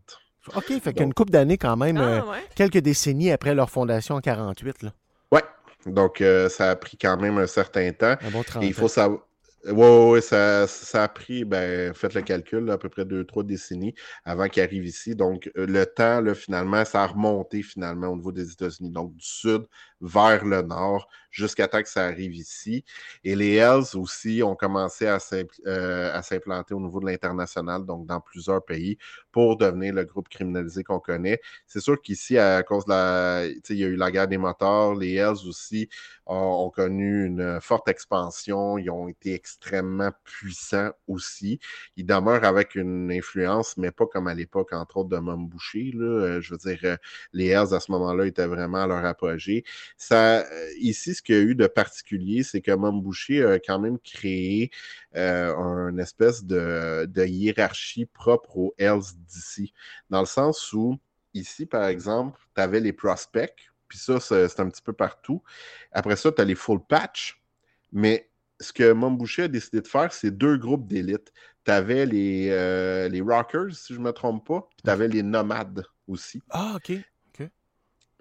Speaker 8: OK, fait qu'une couple d'années quand même,
Speaker 10: Ah,
Speaker 8: euh,
Speaker 10: ouais.
Speaker 8: quelques décennies après leur fondation en 48. Là.
Speaker 9: Ouais, donc euh, ça a pris quand même un certain temps.
Speaker 8: Un bon 30
Speaker 9: Et il faut savoir. Oui, ouais, ouais, ça, ça a pris, ben, faites le calcul, là, à peu près deux, trois décennies avant qu'il arrive ici. Donc, le temps, là, finalement, ça a remonté finalement au niveau des États-Unis. Donc, du sud vers le nord, jusqu'à temps que ça arrive ici. Et les Hells aussi ont commencé euh, à s'implanter au niveau de l'international, donc dans plusieurs pays, pour devenir le groupe criminalisé qu'on connaît. C'est sûr qu'ici, à cause de la. Il y a eu la guerre des moteurs, les Hells aussi ont, connu une forte expansion. Ils ont été extrêmement puissants aussi. Ils demeurent avec une influence, mais pas comme à l'époque, entre autres, de Mom Boucher. Là. Euh, Je veux dire, euh, les Hells à ce moment-là étaient vraiment à leur apogée. Euh, ici, ce qu'il y a eu de particulier, c'est que Mom Boucher a quand même créé euh, une espèce de, hiérarchie propre aux Hells d'ici. Dans le sens où, ici, par exemple, tu avais les prospects, puis ça, c'est un petit peu partout. Après ça, tu as les full patch, mais ce que Mom Boucher a décidé de faire, c'est deux groupes d'élite. Tu avais les, euh, les rockers, si je ne me trompe pas, puis tu avais les nomades aussi.
Speaker 8: Ah, OK.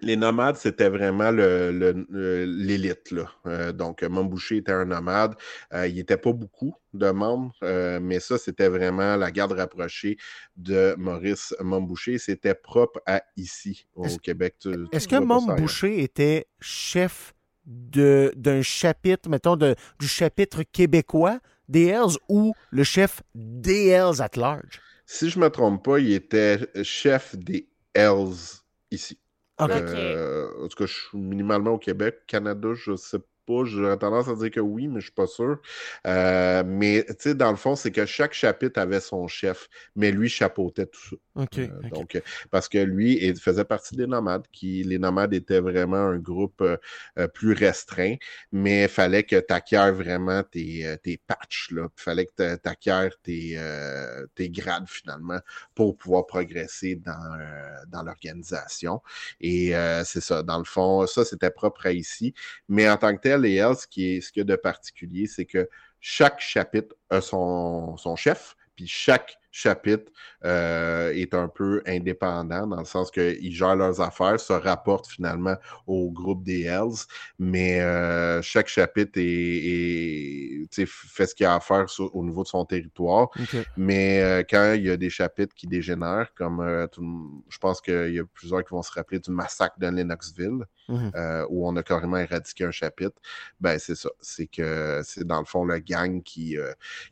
Speaker 9: Les nomades, c'était vraiment le- le- le- l'élite. Euh, donc, Mambouché était un nomade. Euh, il n'était pas beaucoup de membres, euh, mais ça, c'était vraiment la garde rapprochée de Maurice Mambouché. C'était propre à ici, au Québec.
Speaker 8: Est-ce que. Boucher était chef d'un chapitre, mettons, de, du chapitre québécois des Hells ou le chef des Hells at large?
Speaker 9: Si je ne me trompe pas, il était chef des Hells ici. Euh, en tout cas, je suis minimalement au Québec. Canada, je ne sais pas. J'aurais tendance à dire que oui, mais je ne suis pas sûr. Euh, mais tu sais, dans le fond, c'est que chaque chapitre avait son chef, mais lui chapeautait tout ça.
Speaker 8: OK.
Speaker 9: Euh,
Speaker 8: OK.
Speaker 9: Donc, parce que lui il faisait partie des nomades, qui les nomades étaient vraiment un groupe euh, euh, plus restreint, mais il fallait que tu acquières vraiment tes, euh, tes patchs, il fallait que tu acquières tes, euh, tes grades finalement pour pouvoir progresser dans, euh, dans l'organisation. Et euh, c'est ça, dans le fond, ça c'était propre à ici. Mais en tant que tel, les Hells, ce qui est, ce qu'il y a de particulier, c'est que chaque chapitre a son, son chef, puis chaque chapitre euh, est un peu indépendant dans le sens qu'ils gèrent leurs affaires, se rapportent finalement au groupe des Hells, mais euh, chaque chapitre est, est- fait ce qu'il a à faire sur- au niveau de son territoire. Mais euh, quand il y a des chapitres qui dégénèrent, comme tout je pense qu'il y a plusieurs qui vont se rappeler du massacre de Lennoxville,
Speaker 8: Mhm.
Speaker 9: où on a carrément éradiqué un chapitre, ben c'est ça. C'est que c'est dans le fond le gang qui,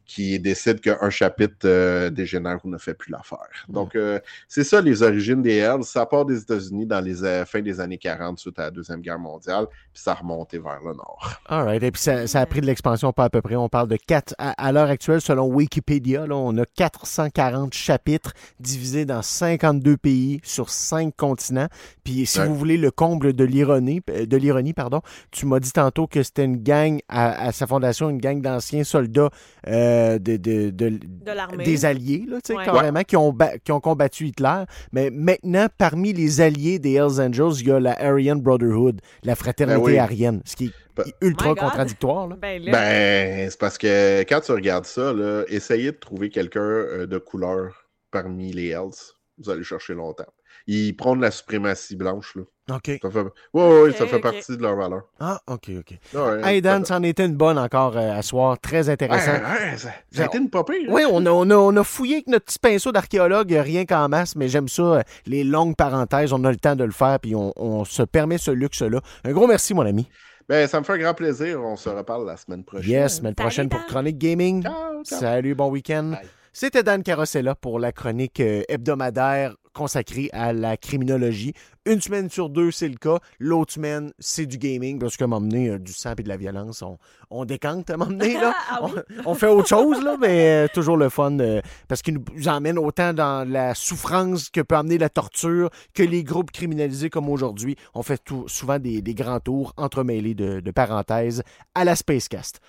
Speaker 9: qui décide qu'un chapitre euh, dégénère ou ne fait plus l'affaire. Donc, euh, c'est ça les origines des Hells. Ça part des États-Unis dans les euh, fins des années 40 suite à la Deuxième Guerre mondiale, puis ça a remonté vers le nord.
Speaker 8: All right. Et puis ça, ça a pris de l'expansion pas à peu près. On parle de 4. À, à l'heure actuelle, selon Wikipédia, là, on a 440 chapitres divisés dans 52 pays sur 5 continents. Puis si
Speaker 9: Ouais.
Speaker 8: vous voulez le comble de l'ironie, de l'ironie, pardon, tu m'as dit tantôt que c'était une gang à, à sa fondation, une gang d'anciens soldats euh, de, de- de-
Speaker 10: De l'armée.
Speaker 8: des alliés, là,
Speaker 10: Ouais.
Speaker 8: carrément, qui ont, qui ont combattu Hitler. Mais maintenant, parmi les alliés des Hells Angels, il y a la Aryan Brotherhood, la fraternité
Speaker 9: Ben oui.
Speaker 8: aryenne, ce qui est ultra contradictoire. là.
Speaker 10: Ben là,
Speaker 9: Ben, c'est parce que quand tu regardes ça, là, essayez de trouver quelqu'un euh, de couleur parmi les Hells. vous allez chercher longtemps. Ils prônent la suprématie blanche. Là.
Speaker 8: OK.
Speaker 9: Ça fait... Ouais, ouais, ça fait partie de leur valeur.
Speaker 8: Ah, OK, OK.
Speaker 9: Ouais,
Speaker 8: Hey, Dan,
Speaker 9: ça-
Speaker 8: c'en était une bonne encore euh, à soir. Très intéressant.
Speaker 9: Ouais, ouais, ça, ça a été une pire, hein?
Speaker 8: Oui, on a, on, a, on a fouillé avec notre petit pinceau d'archéologue, euh, rien qu'en masse, mais j'aime ça, euh, les longues parenthèses, on a le temps de le faire, puis on, on se permet ce luxe-là. Un gros merci, mon ami.
Speaker 9: Ben, ça me fait un grand plaisir. On se reparle la semaine prochaine.
Speaker 8: Yes, semaine
Speaker 10: Salut,
Speaker 8: prochaine pour. Chronique Gaming.
Speaker 9: Ciao, ciao.
Speaker 8: Salut, bon week-end.
Speaker 9: Bye.
Speaker 8: C'était Dan Carosella pour la chronique euh, hebdomadaire consacrée à la criminologie. Une semaine sur deux, c'est le cas. L'autre semaine, c'est du gaming, parce que m'emmener euh, du sang et de la violence, on, on décante à m'emmener. là.
Speaker 10: Ah oui.
Speaker 8: on, on fait autre chose, là, mais euh, toujours le fun, euh, parce qu'il nous emmène autant dans la souffrance que peut amener la torture que les groupes criminalisés comme aujourd'hui. On fait tout- souvent des, des grands tours entremêlés de, de parenthèses à la Spacecast.